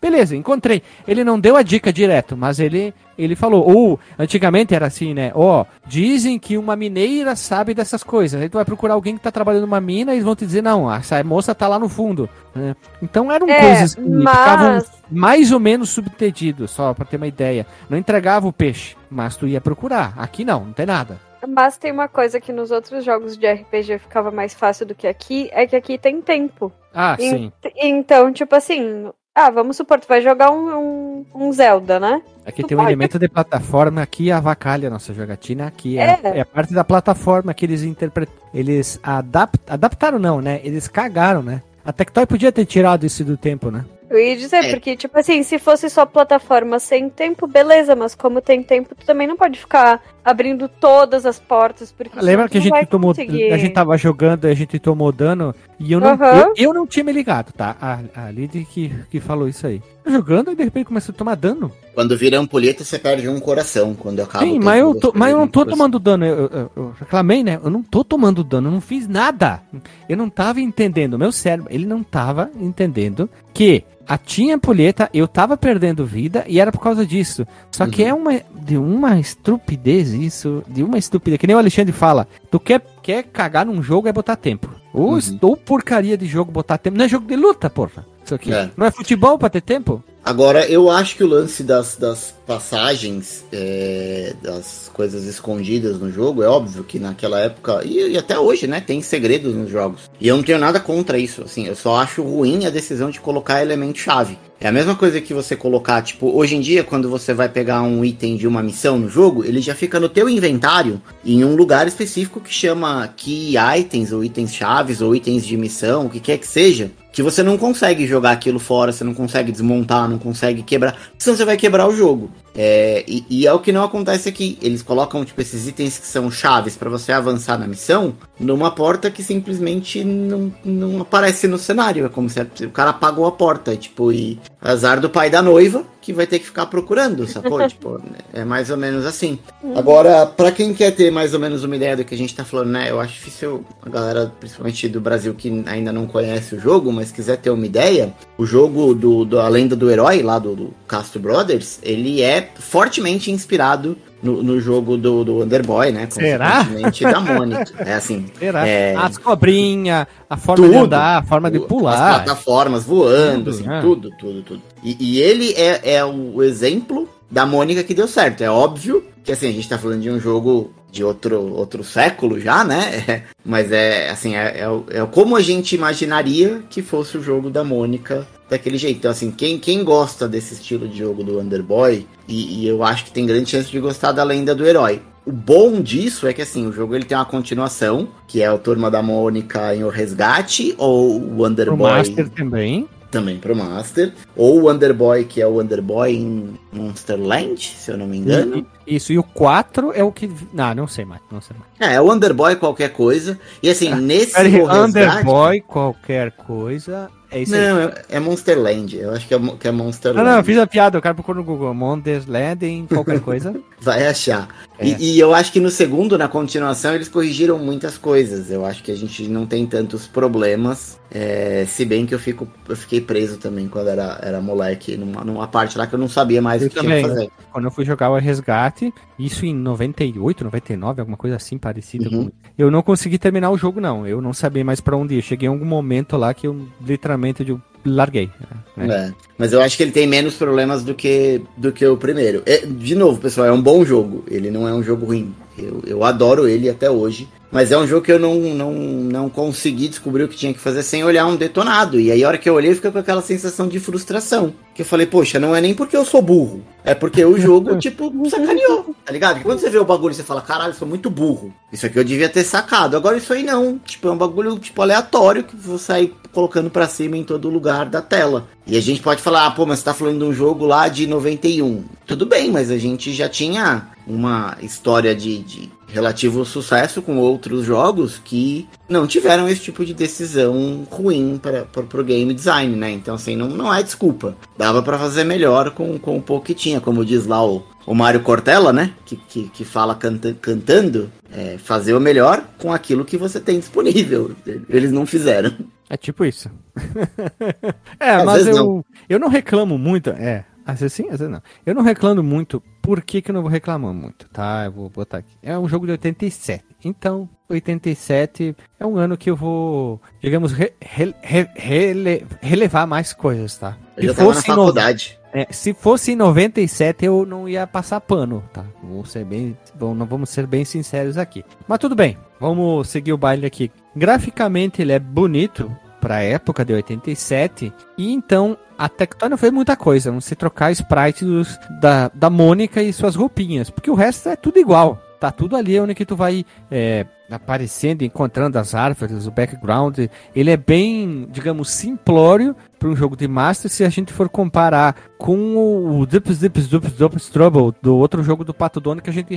Beleza, encontrei. Ele não deu a dica direto, mas ele ele falou. Ou, antigamente era assim, né? Ó, oh, dizem que uma mineira sabe dessas coisas. Aí tu vai procurar alguém que tá trabalhando numa mina e eles vão te dizer, não, essa moça tá lá no fundo. Né? Então eram é, coisas que mas... ficavam mais ou menos subtendidos, só pra ter uma ideia. Não entregava o peixe, mas tu ia procurar. Aqui não, não tem nada. Mas tem uma coisa que nos outros jogos de RPG ficava mais fácil do que aqui, é que aqui tem tempo. Ah, e, sim. Então, tipo assim, Ah, vamos supor, tu vai jogar um, um, um Zelda, né? Aqui Tu tem um pode- elemento de plataforma que avacalha a nossa jogatina aqui. É, É. é a parte da plataforma que eles interpretam. Eles adap adaptaram, não, né? Eles cagaram, né? A Tectoy podia ter tirado isso do tempo, né? Eu ia dizer, É. porque, tipo assim, se fosse só plataforma sem tempo, beleza, mas como tem tempo, tu também não pode ficar abrindo todas as portas, porque Lembra que a gente tomou. conseguir. A gente tava jogando e a gente tomou dano e eu não, Aham. eu, eu não tinha me ligado, tá? A, a Lid que, que falou isso aí. Tô jogando e de repente começou a tomar dano. Quando vira ampulheta, você perde um coração. Quando acaba Sim, mas eu, tô, mas eu não tô coração. tomando dano. Eu, eu- eu reclamei, né? Eu não tô tomando dano, eu não fiz nada. Eu não tava entendendo. Meu cérebro, ele não tava entendendo que a tinha ampulheta, eu tava perdendo vida e era por causa disso. Só que Uhum. é uma de uma estupidez isso, de uma estupidez. Que nem o Alexandre fala, tu quer, quer cagar num jogo é botar tempo. Ou Uhum. estou porcaria de jogo botar tempo. Não é jogo de luta, porra. Isso aqui. É. Não é futebol pra ter tempo? Agora, eu acho que o lance das, das passagens, é, das coisas escondidas no jogo, é óbvio que naquela época, e, e até hoje, né, tem segredos nos jogos. E eu não tenho nada contra isso, assim, eu só acho ruim a decisão de colocar elemento-chave. É a mesma coisa que você colocar, tipo, hoje em dia, quando você vai pegar um item de uma missão no jogo, ele já fica no teu inventário em um lugar específico que chama Key Items, ou itens chaves, ou itens de missão, o que quer que seja que você não consegue jogar aquilo fora, você não consegue desmontar, não consegue quebrar, senão você vai quebrar o jogo. É, e, e é o que não acontece aqui. Eles colocam tipo esses itens que são chaves para você avançar na missão numa porta que simplesmente não, não aparece no cenário. É como se o cara apagou a porta, tipo, e azar do pai da noiva que vai ter que ficar procurando, sacou? tipo, é mais ou menos assim. Agora, pra quem quer ter mais ou menos uma ideia do que a gente tá falando, né? Eu acho difícil a galera, principalmente do Brasil, que ainda não conhece o jogo, mas quiser ter uma ideia, o jogo do, do A Lenda do Herói, lá do, do Castro Brothers, ele é fortemente inspirado no, no jogo do, do Underboy, né? Será? Da Mônica. É assim. Será? É, As cobrinhas, a forma de Tudo. andar, a forma de o- As pular. plataformas voando, Tudo, assim, né? tudo, tudo, tudo. E, e ele é, é o exemplo da Mônica que deu certo. É óbvio que assim, a gente tá falando de um jogo de outro, outro século já, né? É, mas é assim, é, é, é como a gente imaginaria que fosse o jogo da Mônica daquele jeito. Então, assim, quem, quem gosta desse estilo de jogo do Underboy, e, e eu acho que tem grande chance de gostar da lenda do herói. O bom disso é que assim, o jogo ele tem uma continuação, que é o Turma da Mônica em O Resgate, ou o Pro Underboy Master também. também pro Master, ou o Underboy, que é o Underboy em Monsterland, se eu não me engano. E- Isso, e o 4 é o que. Não, não sei mais, não sei mais. É, é o Underboy qualquer coisa. E assim, nesse Peraí, Underboy, qualquer coisa. É isso aí. Não, é, é Monsterland. Eu acho que é, que é Não, Monsterland. não, eu fiz a piada, o cara procurou no Google. Mondersland em qualquer coisa. Vai achar. É. E, e eu acho que no segundo, na continuação, eles corrigiram muitas coisas. Eu acho que a gente não tem tantos problemas. é, se bem que eu, fico, eu fiquei preso também quando era, era moleque, numa, numa parte lá que eu não sabia mais Eu também. fazer. Quando eu fui jogar o Resgate, isso em 98, 99, alguma coisa assim parecida. Uhum. com- Eu não consegui terminar o jogo, não. Eu não sabia mais pra onde ir. Cheguei em algum momento lá que eu literalmente eu larguei. né? É, mas eu acho que ele tem menos problemas do que, do que o primeiro. É, de novo, pessoal, é um bom jogo. Ele não é um jogo ruim. Eu, eu adoro ele até hoje. Mas é um jogo que eu não, não, não consegui descobrir o que tinha que fazer sem olhar um detonado. E aí, a hora que eu olhei, fica com aquela sensação de frustração. Que eu falei, poxa, não é nem porque eu sou burro. É porque o jogo, tipo, sacaneou. Tá ligado? Porque quando você vê o bagulho, você fala, caralho, eu sou muito burro. Isso aqui eu devia ter sacado. Agora isso aí não. Tipo, é um bagulho, tipo, aleatório que vou sair colocando pra cima em todo lugar da tela. E a gente pode falar, ah, pô, mas você tá falando de um jogo lá de 91. Tudo bem, mas a gente já tinha uma história de, de relativo sucesso com outros jogos que não tiveram esse tipo de decisão ruim para o game design, né? Então, assim, não, não é desculpa. Dava para fazer melhor com, com o pouco que tinha, como diz lá o, o Mário Cortella, né? Que, que, que fala canta, cantando, é, fazer o melhor com aquilo que você tem disponível. Eles não fizeram. É tipo isso. é, Às mas eu, não. eu não reclamo muito. É, às vezes sim, às vezes não. Eu não reclamo muito. Por que, que eu não vou reclamar muito? Tá, eu vou botar aqui. É um jogo de 87. Então, 87 é um ano que eu vou, digamos, re- re- re- rele- relevar mais coisas, tá? Eu já tava na em no- faculdade. é, se fosse em 97, eu não ia passar pano, tá? Vou ser bem, bom, não vamos ser bem sinceros aqui. Mas tudo bem, vamos seguir o baile aqui. Graficamente ele é bonito pra época de 87. E então a Tectoy fez muita coisa, não se trocar sprites da, da Mônica e suas roupinhas, porque o resto é tudo igual. Tá tudo ali onde que tu vai é, aparecendo, encontrando as árvores, o background. Ele é bem, digamos, simplório para um jogo de Master se a gente for comparar com o Dips Dips Dips Dips Trouble do outro jogo do Pato Dono que a gente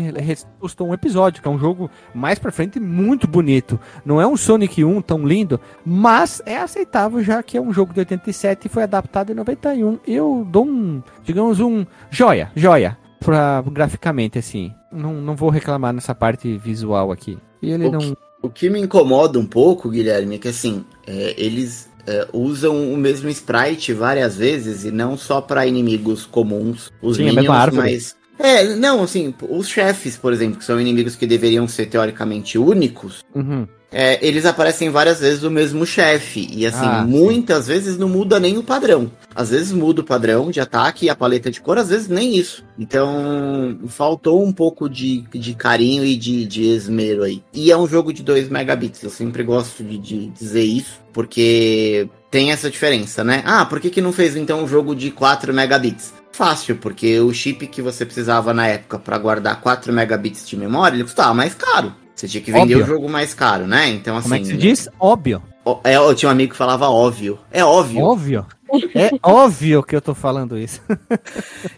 postou um episódio, que é um jogo mais para frente muito bonito. Não é um Sonic 1 tão lindo, mas é aceitável já que é um jogo de 87 e foi adaptado em 91. Eu dou um, digamos, um joia, joia pra, graficamente, assim. Não, não vou reclamar nessa parte visual aqui. E ele o não. Que, o que me incomoda um pouco, Guilherme, é que assim, é, eles é, usam o mesmo sprite várias vezes e não só para inimigos comuns, os Sim, a minions, mas. É, não, assim, os chefes, por exemplo, que são inimigos que deveriam ser teoricamente únicos, Uhum. é, eles aparecem várias vezes o mesmo chefe. E assim, Ah, sim. muitas vezes não muda nem o padrão. Às vezes muda o padrão de ataque e a paleta de cor, às vezes nem isso. Então, faltou um pouco de, de carinho e de, de esmero aí. E é um jogo de 2 megabits. Eu sempre gosto de, de dizer isso, porque tem essa diferença, né? Ah, por que, que não fez então um jogo de 4 megabits? Fácil, porque o chip que você precisava na época para guardar 4 megabits de memória, ele custava mais caro. Você tinha que vender Óbvio. o jogo mais caro, né? Então, assim. Como é que se diz? Óbvio. É, eu tinha um amigo que falava óbvio. É óbvio. Óbvio. É óbvio que eu tô falando isso.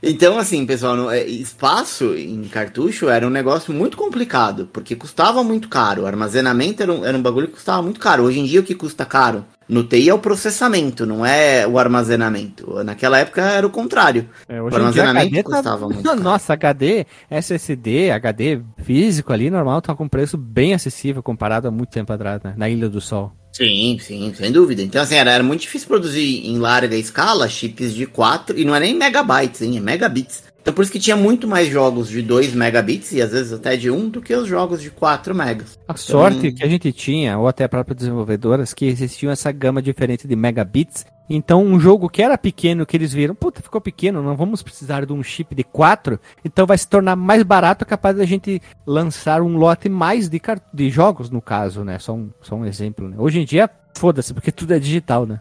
Então, assim, pessoal, é, espaço em cartucho era um negócio muito complicado, porque custava muito caro. O armazenamento era um, era um bagulho que custava muito caro. Hoje em dia, o que custa caro no TI é o processamento, não é o armazenamento. Naquela época era o contrário. É, O armazenamento tá- custava muito caro. Nossa, HD, SSD, HD físico ali, normal, tá com preço bem acessível comparado a muito tempo atrás, né? Na Ilha do Sol. Sim, sim, sem dúvida. Então, assim, era, era muito difícil produzir em larga escala chips de 4, e não é nem megabytes, hein, é megabits. Então, por isso que tinha muito mais jogos de 2 megabits, e às vezes até de 1, do que os jogos de 4 megas. A sorte Então- que a gente tinha, ou até a própria desenvolvedoras, que existia essa gama diferente de megabits. Então, um jogo que era pequeno, que eles viram, puta, ficou pequeno, não vamos precisar de um chip de 4, então vai se tornar mais barato, capaz da gente lançar um lote mais de, de jogos, no caso, né? Só um, só um exemplo, né? Hoje em dia, foda-se, porque tudo é digital, né?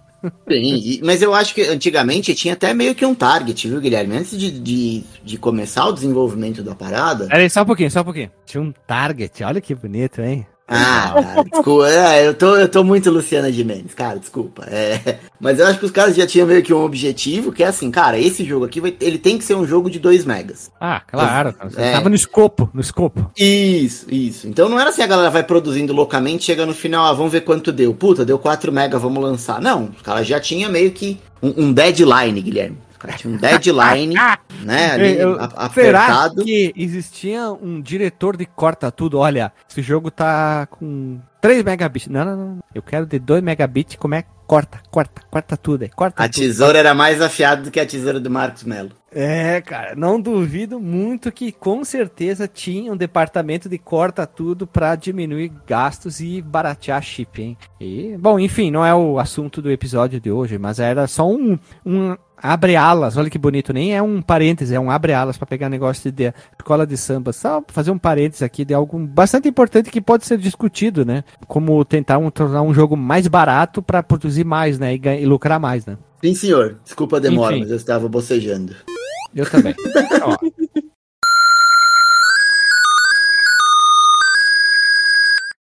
Sim, mas eu acho que antigamente tinha até meio que um target, viu, Guilherme? Antes de, de, de começar o desenvolvimento da parada. Peraí, só um pouquinho, só um pouquinho. Tinha um target, olha que bonito, hein? Ah, cara, desculpa. É, eu, tô, eu tô muito Luciana de Mendes, cara, desculpa. É, mas eu acho que os caras já tinham meio que um objetivo, que é assim, cara, esse jogo aqui vai, ele tem que ser um jogo de 2 megas. Ah, claro. Você É. tava no escopo, no escopo. Isso, isso. Então não era assim a galera vai produzindo loucamente, chega no final, ah, vamos ver quanto deu. Puta, deu 4 mega, vamos lançar. Não, os caras já tinha meio que um, um deadline, Guilherme. Tinham um deadline, né, ali, Eu- a- Será apertado. que existia um diretor de corta tudo? Olha, esse jogo tá com 3 megabits. Não, não, não. Eu quero de 2 megabits. Como é? Corta, corta, corta tudo aí. Corta A tudo. tesoura era mais afiada do que a tesoura do Marcos Melo. É, cara, não duvido muito que com certeza tinha um departamento de corta tudo pra diminuir gastos e baratear chip, hein? E, bom, enfim, não é o assunto do episódio de hoje, mas era só um, um abre alas, olha que bonito, nem é um parêntese, é um abre alas pra pegar negócio de escola de samba, só fazer um parêntese aqui de algo bastante importante que pode ser discutido, né? Como tentar um, tornar um jogo mais barato pra produzir mais, né? E, e lucrar mais, né? Sim, senhor. Desculpa a demora, Enfim. mas eu estava bocejando. Eu também. Ó.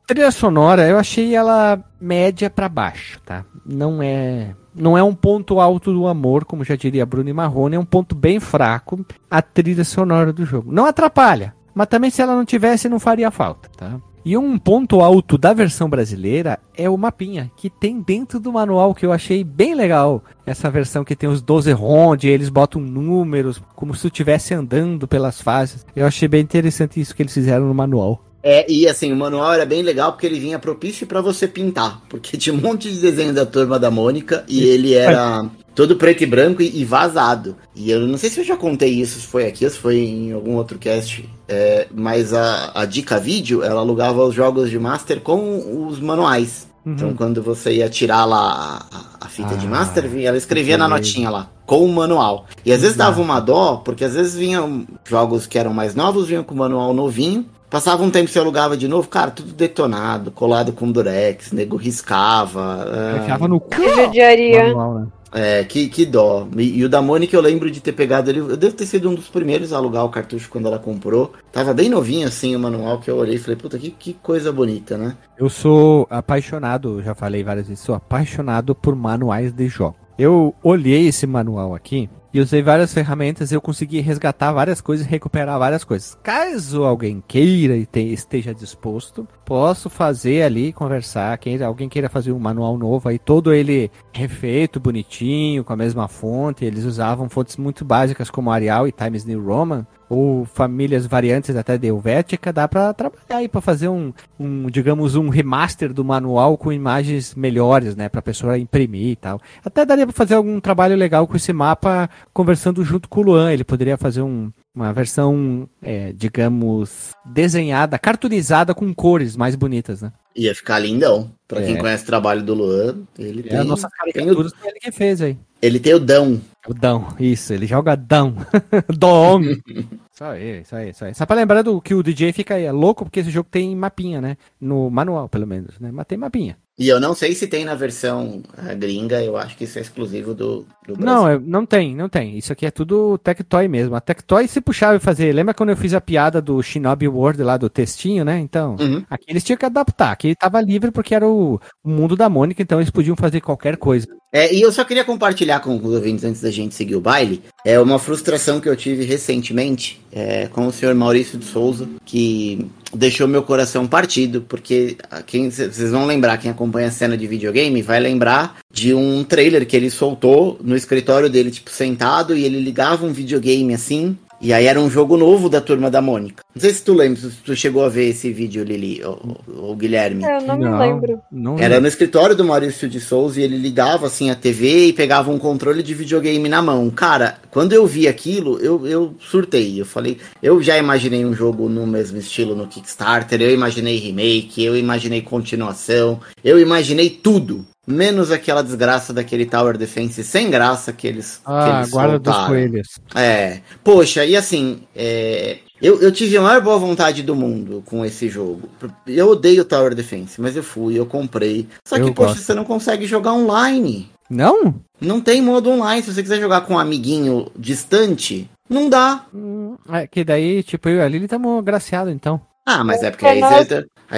Trilha sonora, eu achei ela média pra baixo, tá? Não é, não é um ponto alto do amor, como já diria Bruno e Marrone, é um ponto bem fraco a trilha sonora do jogo. Não atrapalha, mas também se ela não tivesse não faria falta, tá? E um ponto alto da versão brasileira é o mapinha, que tem dentro do manual, que eu achei bem legal. Essa versão que tem os 12 ronde, eles botam números, como se tu estivesse andando pelas fases. Eu achei bem interessante isso que eles fizeram no manual. É, e assim, o manual era bem legal porque ele vinha propício pra você pintar. Porque tinha um monte de desenho da turma da Mônica e ele era todo preto e branco e, e vazado. E eu não sei se eu já contei isso, se foi aqui ou se foi em algum outro cast. é, mas a, a Dica Vídeo, ela alugava os jogos de Master com os manuais. Então, quando você ia tirar lá a, a fita de Ah, Master, vinha- ela escrevia na notinha lá, com o manual. E às vezes dava uma dó, porque às vezes vinham jogos que eram mais novos, vinham com o manual novinho, Passava um tempo você alugava de novo, cara, tudo detonado, colado com durex, nego riscava. ah, Enfiava no cu. Que judiaria. Manual, né? É, que, que dó. E, e o da Mônica eu lembro de ter pegado ele. Eu devo ter sido um dos primeiros a alugar o cartucho quando ela comprou. Tava bem novinho assim o manual que eu olhei e falei, puta, que, que coisa bonita, né? Eu sou apaixonado, já falei várias vezes, sou apaixonado por manuais de jogo. Eu olhei esse manual aqui e usei várias ferramentas, eu consegui resgatar várias coisas e recuperar várias coisas. Caso alguém queira e te- esteja disposto, posso fazer ali, conversar. Quem, alguém queira fazer um manual novo aí, todo ele refeito, bonitinho, com a mesma fonte. Eles usavam fontes muito básicas como Arial e Times New Roman, ou famílias variantes até de Helvética. Dá pra trabalhar aí, pra fazer um, um, digamos, um remaster do manual com imagens melhores, né, pra pessoa imprimir e tal. Até daria pra fazer algum trabalho legal com esse mapa conversando junto com o Luan. Ele poderia fazer um, uma versão, é, digamos, desenhada, cartoonizada com cores mais bonitas, né? Ia ficar lindão. Pra quem É. conhece o trabalho do Luan, ele É tem, a nossa tem o, ele que fez aí. ele tem o Dão. O Dão, isso, ele joga Dão. Dom. Isso aí, isso aí, isso aí. Só pra lembrar do que o DJ fica aí, é louco porque esse jogo tem mapinha, né? No manual, pelo menos, né? Mas tem mapinha. E eu não sei se tem na versão eh, gringa, eu acho que isso é exclusivo do, do Brasil. Não, é- não tem, não tem. Isso aqui é tudo Tectoy mesmo. A Tectoy se puxava e fazer. Lembra quando eu fiz a piada do Shinobi World lá do textinho, né? Então, Uhum. aqui eles tinham que adaptar. Aqui tava livre porque era o, o mundo da Mônica, então eles podiam fazer qualquer coisa. É, e eu só queria compartilhar com os ouvintes antes da gente seguir o baile. É uma frustração que eu tive recentemente é, com o senhor Maurício de Souza, que deixou meu coração partido, porque ah, quem vocês vão lembrar, quem acompanha a cena de videogame, vai lembrar de um trailer que ele soltou no escritório dele, tipo, sentado, e ele ligava um videogame assim. E aí era um jogo novo da turma da Mônica. Não sei se tu lembra, se tu chegou a ver esse vídeo, Lili, ou, ou Guilherme. Eu não, me lembro. Não Era no escritório do Maurício de Souza e ele ligava assim a TV e pegava um controle de videogame na mão. Cara, quando eu vi aquilo, eu, eu surtei. Eu falei, eu já imaginei um jogo no mesmo estilo no Kickstarter, eu imaginei remake, eu imaginei continuação, eu imaginei tudo. Menos aquela desgraça daquele Tower Defense sem graça que eles, que Ah, eles guarda dos soltaram. coelhos. É. Poxa, e assim, é, eu, eu tive a maior boa vontade do mundo com esse jogo. Eu odeio Tower Defense, mas eu fui, eu comprei. Só que, Eu poxa, gosto. você não consegue jogar online. Não? Não tem modo online. Se você quiser jogar com um amiguinho distante, não dá. Hum, É que daí, tipo, eu e a Lili estamos agraciados, então. Ah, mas é porque aí,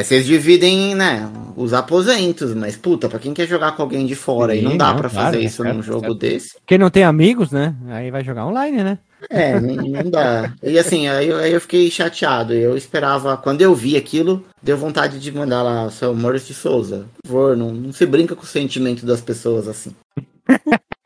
vocês dividem, né, os aposentos. Mas, puta, pra quem quer jogar com alguém de fora e não Sim, dá não, pra claro, fazer né, isso num jogo certo. desse. Quem não tem amigos, né? Aí vai jogar online, né? É, não, não dá. E assim, aí, eu- aí eu fiquei chateado. Eu esperava, quando eu vi aquilo, deu vontade de mandar lá, seu Maurício de Souza. Por favor, não, não se brinca com o sentimento das pessoas assim.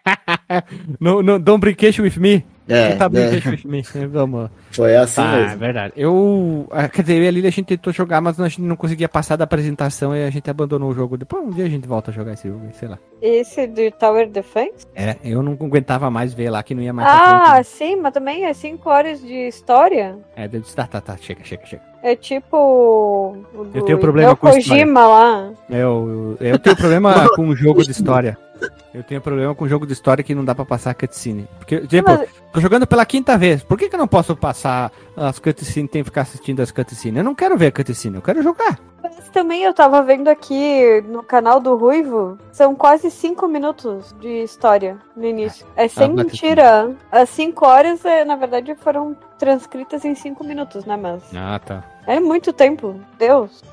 no, no, don't brincation with me. É, tá é, brincation with me. Vamos. foi assim Ah, é mesmo. verdade. Eu. ah, Quer dizer, eu e a Lili a gente tentou jogar, mas a gente não conseguia passar da apresentação e a gente abandonou o jogo. Depois um dia a gente volta a jogar esse jogo, sei lá. Esse do Tower Defense? É, eu não aguentava mais ver lá que não ia mais Ah, sim, mas também é 5 horas de história. É, deu tá, tá, tá, chega, chega, chega. É tipo. Eu tenho problema Hideo com história. Kojima lá. Eu, eu, eu tenho problema com o jogo de história. Eu tenho problema com o jogo de história que não dá pra passar cutscene. Porque, tipo, Mas- tô jogando pela quinta vez. Por que, que eu não posso passar as cutscenes e tem que ficar assistindo as cutscenes? Eu não quero ver a cutscene, eu quero jogar. Mas também eu tava vendo aqui no canal do Ruivo, são quase 5 minutos de história no início. É sem mas- mentira. As 5 horas, é, na verdade, foram transcritas em 5 minutos, né? Mas Ah, tá. É muito tempo. Deus.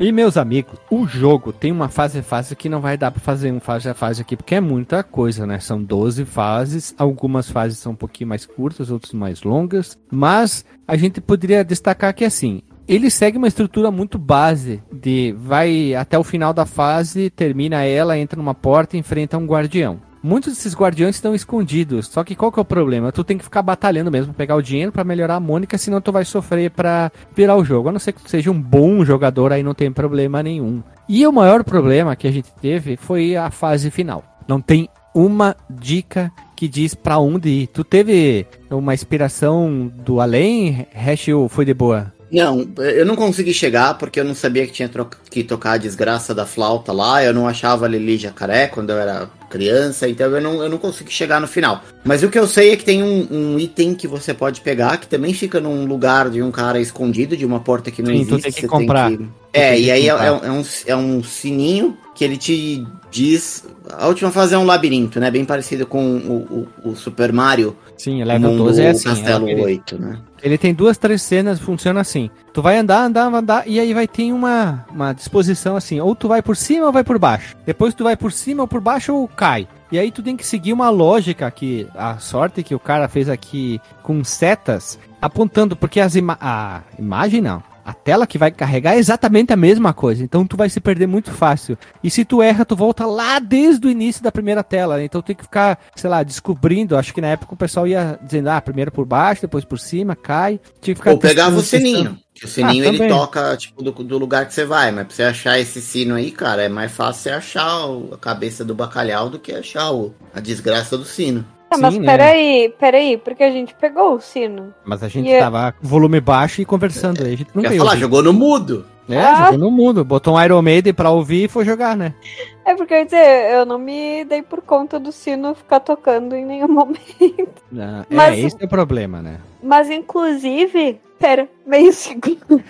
E meus amigos, o jogo tem uma fase fase que não vai dar pra fazer um fase a fase aqui, porque é muita coisa, né? São 12 fases, algumas fases são um pouquinho mais curtas, outras mais longas, mas a gente poderia destacar que assim, ele segue uma estrutura muito base de vai até o final da fase, termina ela, entra numa porta e enfrenta um guardião. Muitos desses guardiões estão escondidos, só que qual que é o problema? Tu tem que ficar batalhando mesmo, pegar o dinheiro pra melhorar a Mônica, senão tu vai sofrer pra virar o jogo. A não ser que tu seja um bom jogador, aí não tem problema nenhum. E o maior problema que a gente teve foi a fase final. Não tem uma dica que diz pra onde ir. Tu teve uma inspiração do além, Hash foi de boa? Não, eu não consegui chegar porque eu não sabia que tinha que tocar a desgraça da flauta lá. Eu não achava a Lili jacaré quando eu era criança, então eu não, eu não consegui chegar no final. Mas o que eu sei é que tem um, um item que você pode pegar que também fica num lugar de um cara escondido, de uma porta que não Sim, tu existe. tem que comprar. É, tem e que aí é, comprar. é um- é um, é um sininho que ele te diz. A última fase é um labirinto, né? Bem parecido com o, o- o Super Mario. Sim, o level mundo 12 é assim. Castelo é aquele- 8, né? Ele tem duas, três cenas, funciona assim. Tu vai andar, andar, andar, e aí vai ter uma, uma disposição assim. Ou tu vai por cima ou vai por baixo. Depois tu vai por cima ou por baixo ou cai. E aí tu tem que seguir uma lógica que a sorte que o cara fez aqui com setas apontando, porque as ima a imagem não. A tela que vai carregar é exatamente a mesma coisa. Então tu vai se perder muito fácil. E se tu erra, tu volta lá desde o início da primeira tela. né? Então tem que ficar, sei lá, descobrindo. Acho que na época o pessoal ia dizendo, ah, primeiro por baixo, depois por cima, cai. Tinha que ficar Ou pegava o sininho. Que o sininho Ah, ele toca, tipo, do, do lugar que você vai. Mas pra você achar esse sino aí, cara, é mais fácil você achar a cabeça do bacalhau do que achar o, a desgraça do sino. Ah, mas Sim, né? peraí, peraí, porque a gente pegou o sino. Mas a gente E é- tava com volume baixo e conversando. aí A gente não Quer veio. falar, jogou no mudo. É, Ah. jogou no mundo. Botou um Iron Maiden pra ouvir e foi jogar, né? É porque eu ia dizer, eu não me dei por conta do sino ficar tocando em nenhum momento. Ah, Mas- É, esse é o problema, né? Mas inclusive, pera, meio segundo,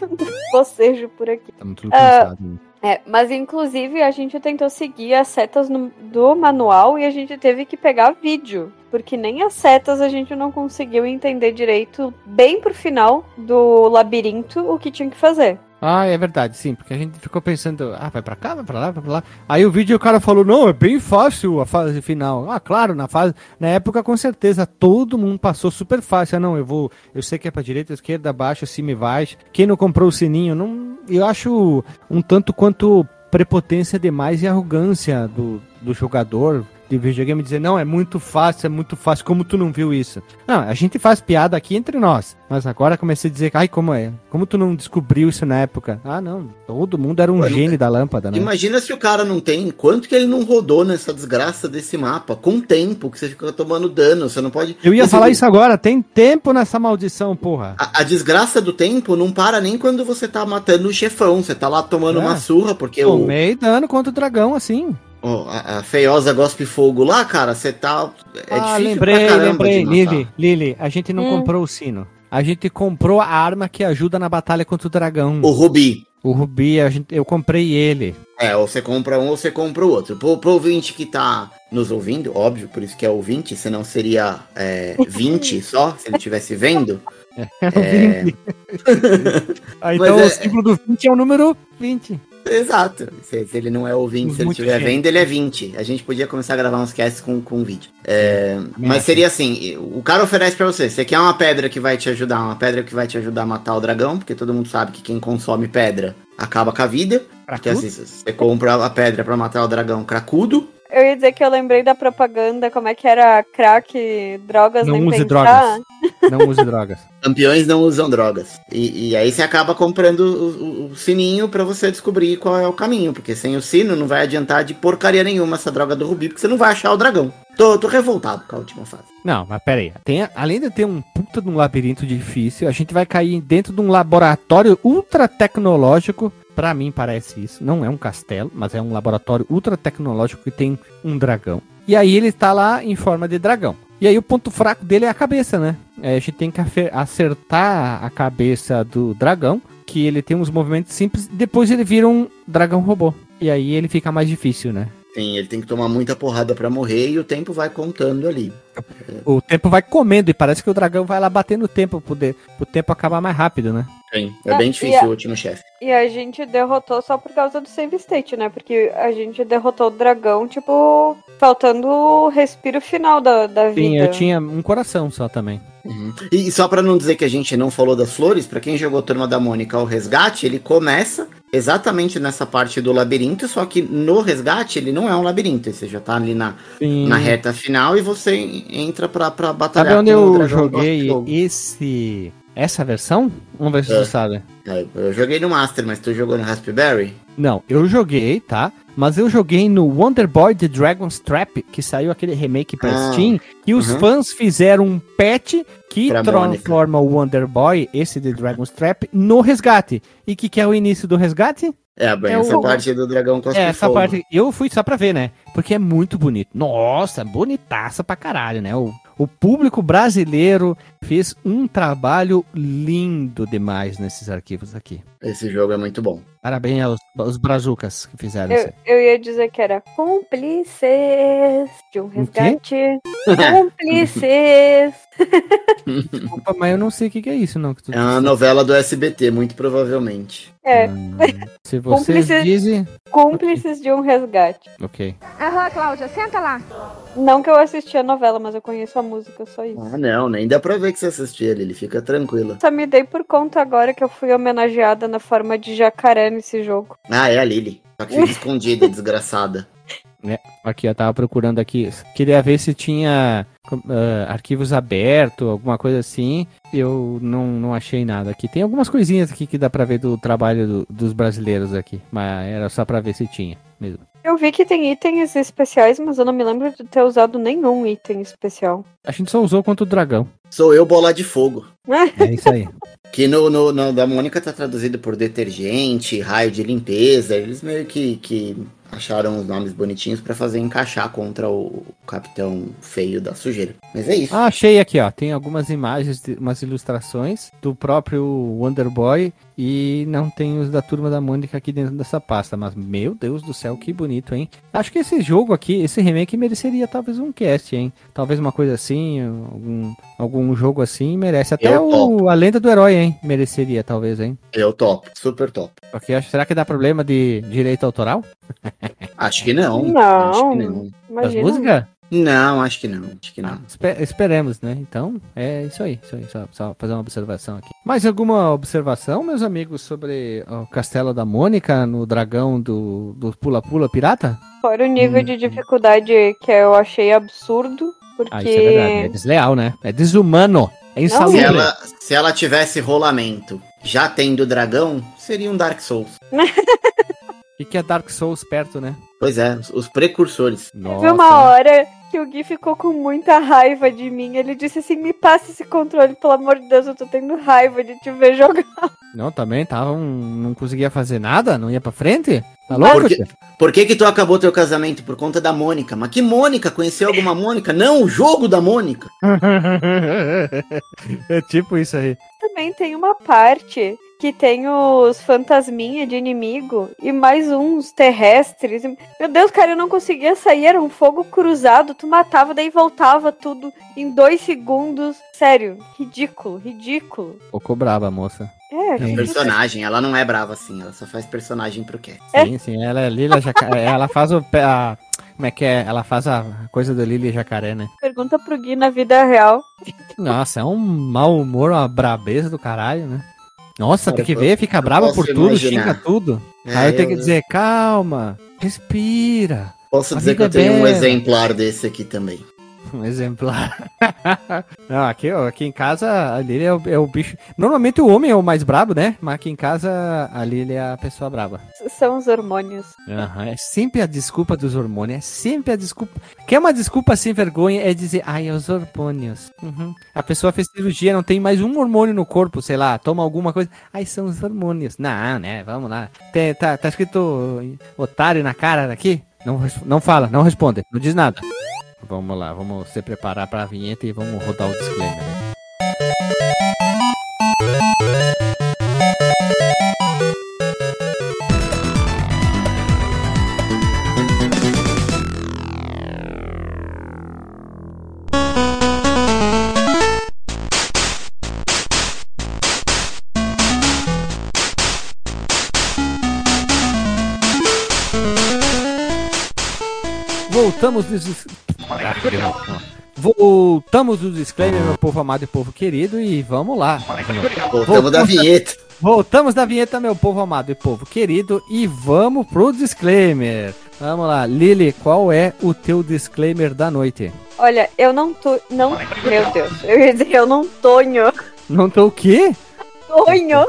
bocejo por aqui. Tudo Ah, cansados. né? É, mas inclusive a gente tentou seguir as setas no- do manual e a gente teve que pegar vídeo. Porque nem as setas a gente não conseguiu entender direito, bem pro final do labirinto, o que tinha que fazer. Ah, é verdade, sim, porque a gente ficou pensando, ah, vai pra cá, vai pra lá, vai pra lá. Aí o vídeo o cara falou, não, é bem fácil a fase final. Ah, claro, na fase, na época com certeza todo mundo passou super fácil. Ah, não, eu vou, eu sei que é pra direita, esquerda, baixo, cima e baixo. Quem não comprou o sininho, não, eu acho um tanto quanto prepotência demais e arrogância do, do jogador de videogame dizer, não, é muito fácil, é muito fácil, como tu não viu isso? Não, a gente faz piada aqui entre nós, mas agora comecei a dizer, ai, como é? Como tu não descobriu isso na época? Ah, não, todo mundo era um não gênio da lâmpada, né? Imagina se o cara não tem. Quanto que ele não rodou nessa desgraça desse mapa? Com tempo que você fica tomando dano. Você não pode. Eu ia Esse- falar isso agora, tem tempo nessa maldição, porra. A, a desgraça do tempo não para nem quando você tá matando o chefão. Você tá lá tomando É. uma surra, porque o, Tomei dano contra o dragão, assim. O- a, a feiosa gospe fogo lá, cara, você tá. É ah, difícil lembrei, pra caramba lembrei. Lili, Lili, a gente não Hum. comprou o sino. A gente comprou a arma que ajuda na batalha contra o dragão. O Rubi. O Rubi, a gente, eu comprei ele. É, ou você compra um ou você compra o outro. Pro, pro ouvinte que tá nos ouvindo, óbvio, por isso que é ouvinte, senão seria é, 20 só, se ele estivesse vendo. É... 20. ah, então Mas é- o símbolo do 20 é o número 20. Exato. Se, se ele não é ouvinte, se ele estiver vendo, ele é 20. A gente podia começar a gravar uns casts com, com vídeo. É, mas seria assim: o cara oferece pra você. Você quer uma pedra que vai te ajudar, uma pedra que vai te ajudar a matar o dragão, porque todo mundo sabe que quem consome pedra acaba com a vida. Pra Que tudo? assim, você compra a pedra pra matar o dragão cracudo. Eu ia dizer que eu lembrei da propaganda, como é que era crack, drogas, Não nem use pensar. drogas. Não use drogas. Campeões não usam drogas. E, e aí você acaba comprando o, o- sininho pra você descobrir qual é o caminho. Porque sem o sino não vai adiantar de porcaria nenhuma essa droga do Rubi, porque você não vai achar o dragão. Tô, tô revoltado com a última fase. Não, mas pera aí. Tem, além de ter um puta de um labirinto difícil, a gente vai cair dentro de um laboratório ultra tecnológico. Pra mim parece isso. Não é um castelo, mas é um laboratório ultra tecnológico que tem um dragão. E aí ele tá lá em forma de dragão. E aí o ponto fraco dele é a cabeça, né? É, a gente tem que acertar a cabeça do dragão, que ele tem uns movimentos simples, depois ele vira um dragão robô. E aí ele fica mais difícil, né? Sim, ele tem que tomar muita porrada pra morrer e o tempo vai contando ali. O tempo vai comendo e parece que o dragão vai lá bater no tempo, poder, o tempo acabar mais rápido, né? Sim. É Ah, bem difícil a- o último chefe. E a gente derrotou só por causa do save state, né? Porque a gente derrotou o dragão, tipo, faltando o respiro final da, da vida. Sim, eu tinha um coração só também. Uhum. E só pra não dizer que a gente não falou das flores, pra quem jogou Turma da Mônica o resgate, ele começa exatamente nessa parte do labirinto, só que no resgate ele não é um labirinto, você já tá ali na, Sim. na reta final e você entra pra, pra Sabe batalhar onde com o eu joguei esse Essa versão? Vamos ver se É. tu sabe. É, Eu joguei no Master, mas tu jogou no Raspberry? Não, eu joguei, tá? Mas eu joguei no Wonder Boy The Dragon's Trap, que saiu aquele remake pra Ah, Steam, e os uhum. fãs fizeram um patch que Pra transforma o Wonder Boy, esse The Dragon's Trap, no resgate. E que que é o início do resgate? É, bem, É essa o- parte do dragão cospe É, essa fogo. parte eu fui só pra ver, né? Porque é muito bonito. Nossa, bonitaça pra caralho, né? O, o público brasileiro fez um trabalho lindo demais nesses arquivos aqui. Esse jogo é muito bom. Parabéns aos, aos brazucas que fizeram isso. Eu, eu ia dizer que era cúmplices de um resgate. Cúmplices. Desculpa, mas eu não sei o que, que é isso, não. Que tu É uma novela do SBT, muito provavelmente. É, Hum, se vocês dizem. cúmplices de um resgate. Ok. Aham, Cláudia, senta lá. Não que eu assisti a novela, mas eu conheço a música, só isso. Ah, não, nem dá pra ver que você assistiu ele, ele fica tranquila. Só me dei por conta agora que eu fui homenageada na forma de jacaré nesse jogo. Ah, é a Lily. Só que fica escondida, desgraçada. Aqui, eu tava procurando aqui. Queria ver se tinha ah, arquivos abertos, alguma coisa assim. Eu não, não achei nada aqui. Tem algumas coisinhas aqui que dá pra ver do trabalho do- dos brasileiros aqui. Mas era só pra ver se tinha mesmo. Eu vi que tem itens especiais, mas eu não me lembro de ter usado nenhum item especial. A gente só usou contra o dragão. Sou eu bola de fogo. É isso aí. Que no, no, no da Mônica tá traduzido por detergente, raio de limpeza. Eles meio que, que acharam os nomes bonitinhos pra fazer encaixar contra o capitão feio da sujeira. Mas é isso. Ah, achei aqui, ó. Tem algumas imagens, de- umas ilustrações do próprio Wonder Boy e não tem os da turma da Mônica aqui dentro dessa pasta. Mas, meu Deus do céu, que bonito, hein? Acho que esse jogo aqui, esse remake mereceria talvez um cast, hein? Talvez uma coisa assim, algum, algum jogo assim merece. Até Eu o, a lenda do herói, hein? Mereceria, talvez, hein? Eu top, super top. Porque acho, será que dá problema de direito autoral? Acho que não. Não. Acho que não. Das Imagina. músicas? Não, acho que não. Acho que não. Espe- esperemos, né? Então, é isso aí. Isso aí só, só fazer uma observação aqui. Mais alguma observação, meus amigos, sobre o Castelo da Mônica no dragão do do Pula-Pula Pirata? Fora o nível de dificuldade que eu achei absurdo, porque. Ah, isso é verdade. É desleal, né? É desumano. É Se insalubre. ela, se ela tivesse rolamento já tendo dragão, seria um Dark Souls. E que é Dark Souls perto, né? Pois é, os- precursores. Teve uma hora que o Gui ficou com muita raiva de mim. Ele disse assim: me passa esse controle, pelo amor de Deus, eu tô tendo raiva de te ver jogar. Não, também tava um, não conseguia fazer nada, não ia pra frente? Tá louco? Porque- tia? Por que que tu acabou teu casamento? Por conta da Mônica. Mas que Mônica? Conheceu alguma Mônica? Não, o jogo da Mônica. é tipo isso aí. Também tem uma parte que tem os fantasminha de inimigo e mais uns terrestres. Meu Deus, cara, eu não conseguia sair, era um fogo cruzado, tu matava, daí voltava tudo em dois segundos. Sério, ridículo, ridículo. Ficou brava, moça. É, Sim. Personagem, ela não é brava assim, ela só faz personagem pro quê? Sim, sim, ela é Lila Jacaré. ela faz o. pé- A, como é que é? Ela faz a coisa do Lili Jacaré, né? pergunta pro Gui na vida real. Nossa, é um mau humor, uma brabeza do caralho, né? Nossa, Cara, tem que ver, fica brava por tudo, imaginar. xinga tudo. É, Aí eu tenho que dizer, calma, respira. Posso dizer que eu tenho um bela. exemplar desse aqui também. Um exemplar. Não, aqui, ó, aqui em casa a Lili é o, é o bicho. Normalmente o homem é o mais brabo, né? Mas aqui em casa a Lili é a pessoa braba. São os hormônios. Aham, É sempre a desculpa dos hormônios. É sempre a desculpa. Quer uma desculpa sem vergonha é dizer, ai, é os hormônios. Uhum. A pessoa fez cirurgia, não tem mais um hormônio no corpo, sei lá, toma alguma coisa. Ai, são os hormônios. Não, né? Vamos lá. Tem- tá, tá escrito otário na cara aqui? Não, não fala, não responde, não diz nada. Vamos lá, vamos se preparar pra vinheta e vamos rodar o disclaimer. Voltamos dos. Voltamos do disclaimer, meu povo amado e povo querido, e vamos lá. Voltamos da vinheta. Voltamos da vinheta, meu povo amado e povo querido, e vamos pro disclaimer. Vamos lá, Lili, qual é o teu disclaimer da noite? Olha, eu não tô. Não. Meu Deus, eu ia dizer, eu não tonho. Não tô o quê? Sonho!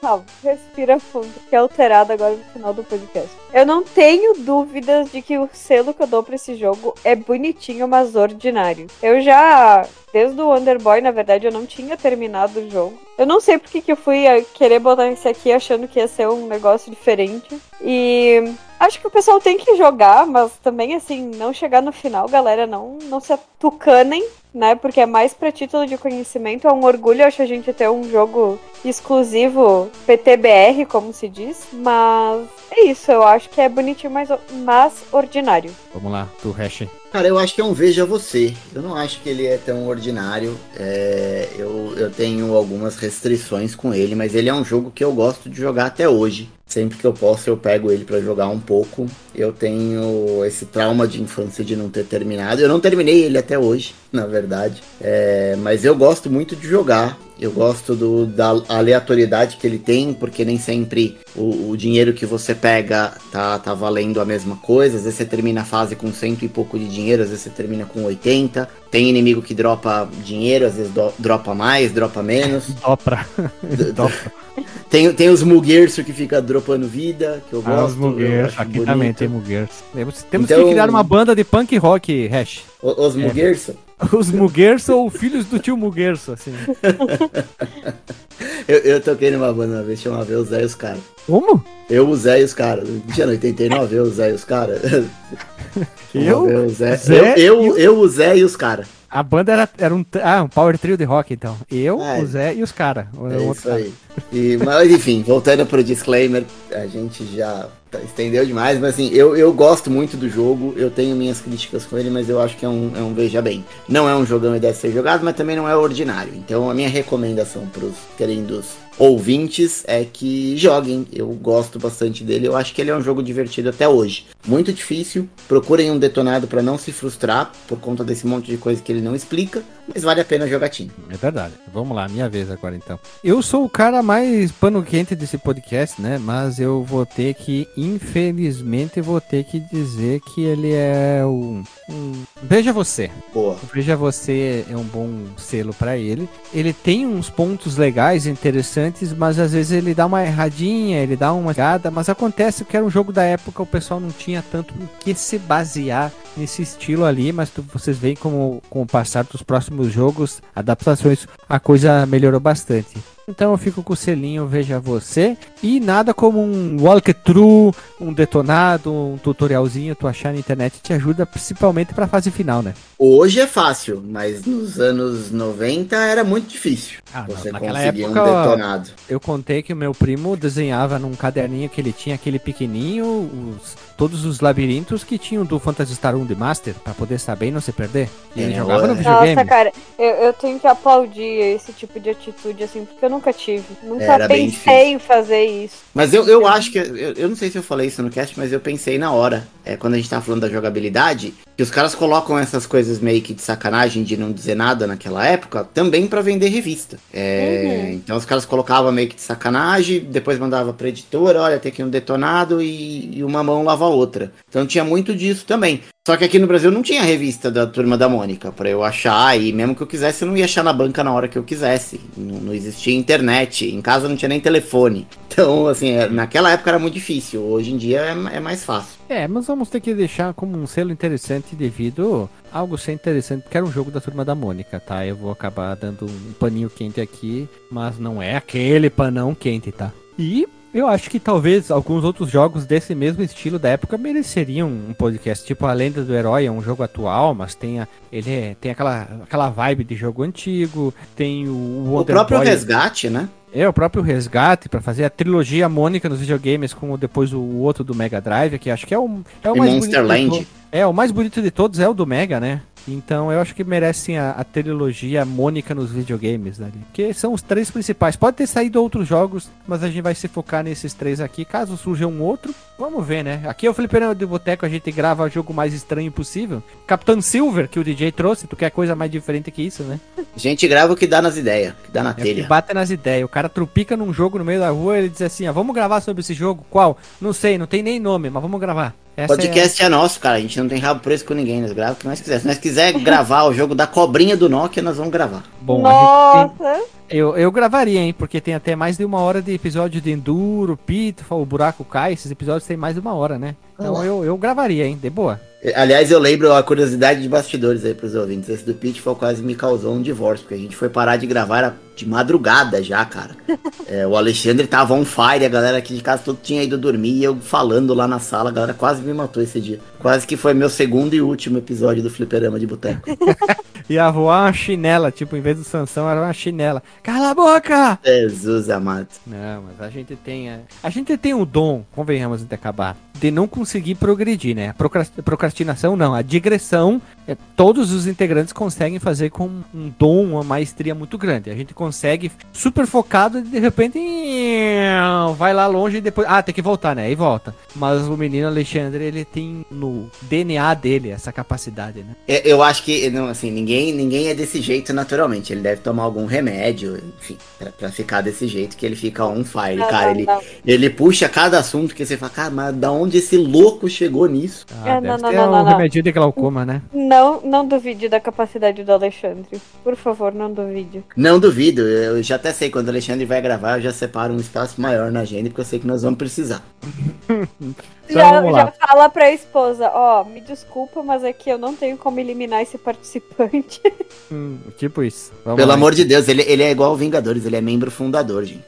Calma, respira fundo, que é alterado agora no final do podcast. Eu não tenho dúvidas de que o selo que eu dou pra esse jogo é bonitinho, mas ordinário. Eu já, desde o Underboy, na verdade, eu não tinha terminado o jogo. Eu não sei porque que eu fui querer botar esse aqui achando que ia ser um negócio diferente. E acho que o pessoal tem que jogar, mas também, assim, não chegar no final, galera, não, não se atucanem, né? Porque é mais pra título de conhecimento. É um orgulho, acho, a gente ter um jogo exclusivo PTBR, como se diz. Mas é isso, eu acho que é bonitinho, mas, mas ordinário. Vamos lá, tu hash. Cara, eu acho que é um Veja Você. Eu não acho que ele é tão ordinário. É, eu, eu tenho algumas restrições com ele, mas ele é um jogo que eu gosto de jogar até hoje. Sempre que eu posso, eu pego ele pra jogar um pouco. Eu tenho esse trauma de infância de não ter terminado. Eu não terminei ele até hoje, na verdade. É, mas eu gosto muito de jogar. Eu gosto do, da aleatoriedade que ele tem, porque nem sempre o, o dinheiro que você pega tá, tá valendo a mesma coisa. Às vezes você termina a fase com cento e pouco de dinheiro, às vezes você termina com 80. Tem inimigo que dropa dinheiro, às vezes do, dropa mais, dropa menos. Dopra. Dopra. Tem, tem os Mugerso que fica dropando vida, que eu Ah, os gosto. eu Muggers. acho Aqui bonito. também tem Muggers. Temos, temos Então- que criar uma banda de punk rock, hash. O- Os Mugerso? Os Muggers ou filhos do tio Mugerso, assim. Eu, eu toquei numa banda uma vez, chamava Eu, Zé e os caras. Como? Eu, o Zé e os caras. Tinha no 89, eu, o Zé e os caras. Eu? o Zé. Zé eu, eu, o- eu, o Zé e os caras. A banda era, era um, ah, um power trio de rock, então. Eu, É. o Zé e os caras. É isso aí. E, mas enfim, voltando pro disclaimer, a gente já estendeu demais, mas assim, eu, eu gosto muito do jogo, eu tenho minhas críticas com ele, mas eu acho que é um, é um veja bem. Não é um jogão e deve ser jogado, mas também não é ordinário. Então a minha recomendação pros queridos ouvintes é que joguem. Eu gosto bastante dele, eu acho que ele é um jogo divertido até hoje. Muito difícil, procurem um detonado pra não se frustrar por conta desse monte de coisa que ele não explica, mas vale a pena jogatinho. É verdade. Vamos lá, minha vez agora então. Eu sou o cara mais pano quente desse podcast, né? Mas eu vou ter que, infelizmente, vou ter que dizer que ele é um. um... Veja você. Boa. Veja você é um bom selo pra ele. Ele tem uns pontos legais, interessantes, mas às vezes ele dá uma erradinha, ele dá uma errada, mas acontece que era um jogo da época, o pessoal não tinha tanto o que se basear nesse estilo ali, mas tu- vocês veem como com o passar dos próximos jogos, adaptações, a coisa melhorou bastante. Então eu fico com o selinho Veja Você. E nada como um walkthrough, um detonado, um tutorialzinho, tu achar na internet te ajuda principalmente pra fase final, né? Hoje é fácil, mas nos anos 90 era muito difícil. Ah, não, você naquela conseguir época, um detonado. Eu contei que o meu primo desenhava num caderninho que ele tinha, aquele pequenininho, os- todos os labirintos que tinham do Phantasy Star 1 de Master, pra poder saber e não se perder. E ele É, jogava no videogame. Nossa, cara, eu, eu tenho que aplaudir esse tipo de atitude, assim, porque eu nunca tive. Nunca Era bem pensei em fazer isso. Mas eu, eu acho que. Eu, eu não sei se eu falei isso no cast, mas eu pensei na hora. É, quando a gente tava falando da jogabilidade, que os caras colocam essas coisas meio que de sacanagem de não dizer nada naquela época, também pra vender revista. É, Uhum. Então os caras colocavam meio que de sacanagem, depois mandava pra editora, olha, tem aqui um detonado e, e uma mão lava a outra. Então tinha muito disso também. Só que aqui no Brasil não tinha revista da Turma da Mônica pra eu achar, e mesmo que eu quisesse, eu não ia achar na banca na hora que eu quisesse. Não, não existia internet, em casa não tinha nem telefone. Então, assim, é, naquela época era muito difícil, hoje em dia é, é mais fácil. É, mas vamos ter que deixar como um selo interessante devido a algo ser interessante, porque era um jogo da turma da Mônica, tá? Eu vou acabar dando um paninho quente aqui, mas não é aquele panão quente, tá? E eu acho que talvez alguns outros jogos desse mesmo estilo da época mereceriam um podcast, tipo A Lenda do Herói, é um jogo atual, mas tem, a, ele é- tem aquela, aquela vibe de jogo antigo, tem o, O Wonder próprio Boy- resgate, né? é, o próprio Resgate pra fazer a trilogia Mônica nos videogames com o- depois o outro do Mega Drive, que acho que é o, é o E mais Monster bonito Land. É, o mais bonito de todos é o do Mega, né? Então eu acho que merecem a, a trilogia Mônica nos videogames, né? Que são os três principais. Pode ter saído outros jogos, mas a gente vai se focar nesses três aqui. Caso surja um outro, vamos ver, né? Aqui é o Fliperama de Boteco, a gente grava o jogo mais estranho possível. Capitão Silver, que o DJ trouxe, tu quer coisa mais diferente que isso, né? A gente grava o que dá nas ideias, que dá na É o que telha. bate nas ideias. O cara trupica num jogo no meio da rua ele diz assim: ah, vamos gravar sobre esse jogo? Qual? Não sei, não tem nem nome, mas vamos gravar. Essa Podcast é... nosso, cara. A gente não tem rabo preso com ninguém. Nós gravamos o que nós quiser. Se nós quiser gravar o jogo da cobrinha do Nokia, nós vamos gravar. Bom, a gente tem- Nossa! eu, eu gravaria, hein? Porque tem até mais de uma hora de episódio de Enduro, Pitfall, o Buraco Cai. Esses episódios tem mais de uma hora, né? Então eu, eu gravaria, hein? De boa. Aliás, eu lembro a curiosidade de bastidores aí pros ouvintes. Esse do Pitfall quase me causou um divórcio, porque a gente foi parar de gravar era de madrugada já, cara. É, o Alexandre tava on fire, a galera aqui de casa todo tinha ido dormir e eu falando lá na sala, a galera quase me matou esse dia. Quase que foi meu segundo e último episódio do Fliperama de Boteco. Ia voar uma chinela, tipo, em vez do Sansão era uma chinela. Cala a boca! Jesus amado. Não, mas a gente tem. A, a gente tem o dom, convenhamos de acabar, de não conseguir progredir, né? A procras- procrastinação não, a digressão, é, todos os integrantes conseguem fazer com um dom, uma maestria muito grande. A gente consegue super focado e de repente vai lá longe e depois. Ah, tem que voltar, né? Aí volta. Mas o menino Alexandre, ele tem no DNA dele essa capacidade, né? Eu, eu acho que, não, assim, ninguém, ninguém é desse jeito naturalmente. Ele deve tomar algum remédio, enfim, pra, pra ficar desse jeito que ele fica on fire, Não, cara. não, ele, não. ele puxa cada assunto que você fala, cara, mas da onde esse louco chegou nisso? Ah, É, deve não, não, ter não, um não, não. remedinho de glaucoma, né? Não, não duvide da capacidade do Alexandre. Por favor, não duvide. Não duvido, eu já até sei, quando o Alexandre vai gravar, eu já separo um espaço maior na agenda, porque eu sei que nós vamos precisar. Então, já, vamos lá. já fala pra esposa, ó, me desculpa, mas é que eu não tenho como eliminar esse participante. Hum, tipo isso. Vamos Pelo lá. amor de Deus, ele, ele é igual ao Vingadores, ele é membro fundador, gente.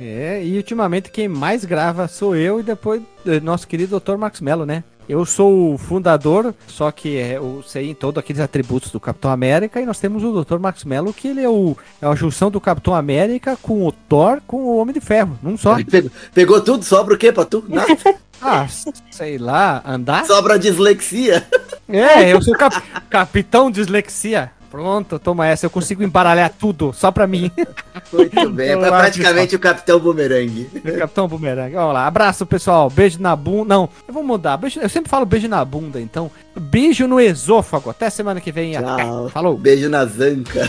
É, e ultimamente quem mais grava sou eu e depois eh, nosso querido Dr. Max Mello, né? Eu sou o fundador, só que é, eu sei em todos aqueles atributos do Capitão América, e nós temos o Dr. Max Mello, que ele é, o, é a junção do Capitão América com o Thor com o Homem de Ferro, num só. Pegou, pegou tudo, sobra o quê pra tu? Nada. Ah, sei lá, andar? Sobra dislexia. É, eu sou cap- Capitão Dislexia. Pronto, toma essa, eu consigo embaralhar tudo, só pra mim. Muito bem, é Eu acho praticamente o Capitão Boomerang. Capitão Bumerangue. Vamos lá. Abraço, pessoal. Beijo na bunda. Não, eu vou mudar. Beijo- Eu sempre falo beijo na bunda, então. Beijo no esôfago. Até semana que vem. Tchau. Falou. Beijo na zanca.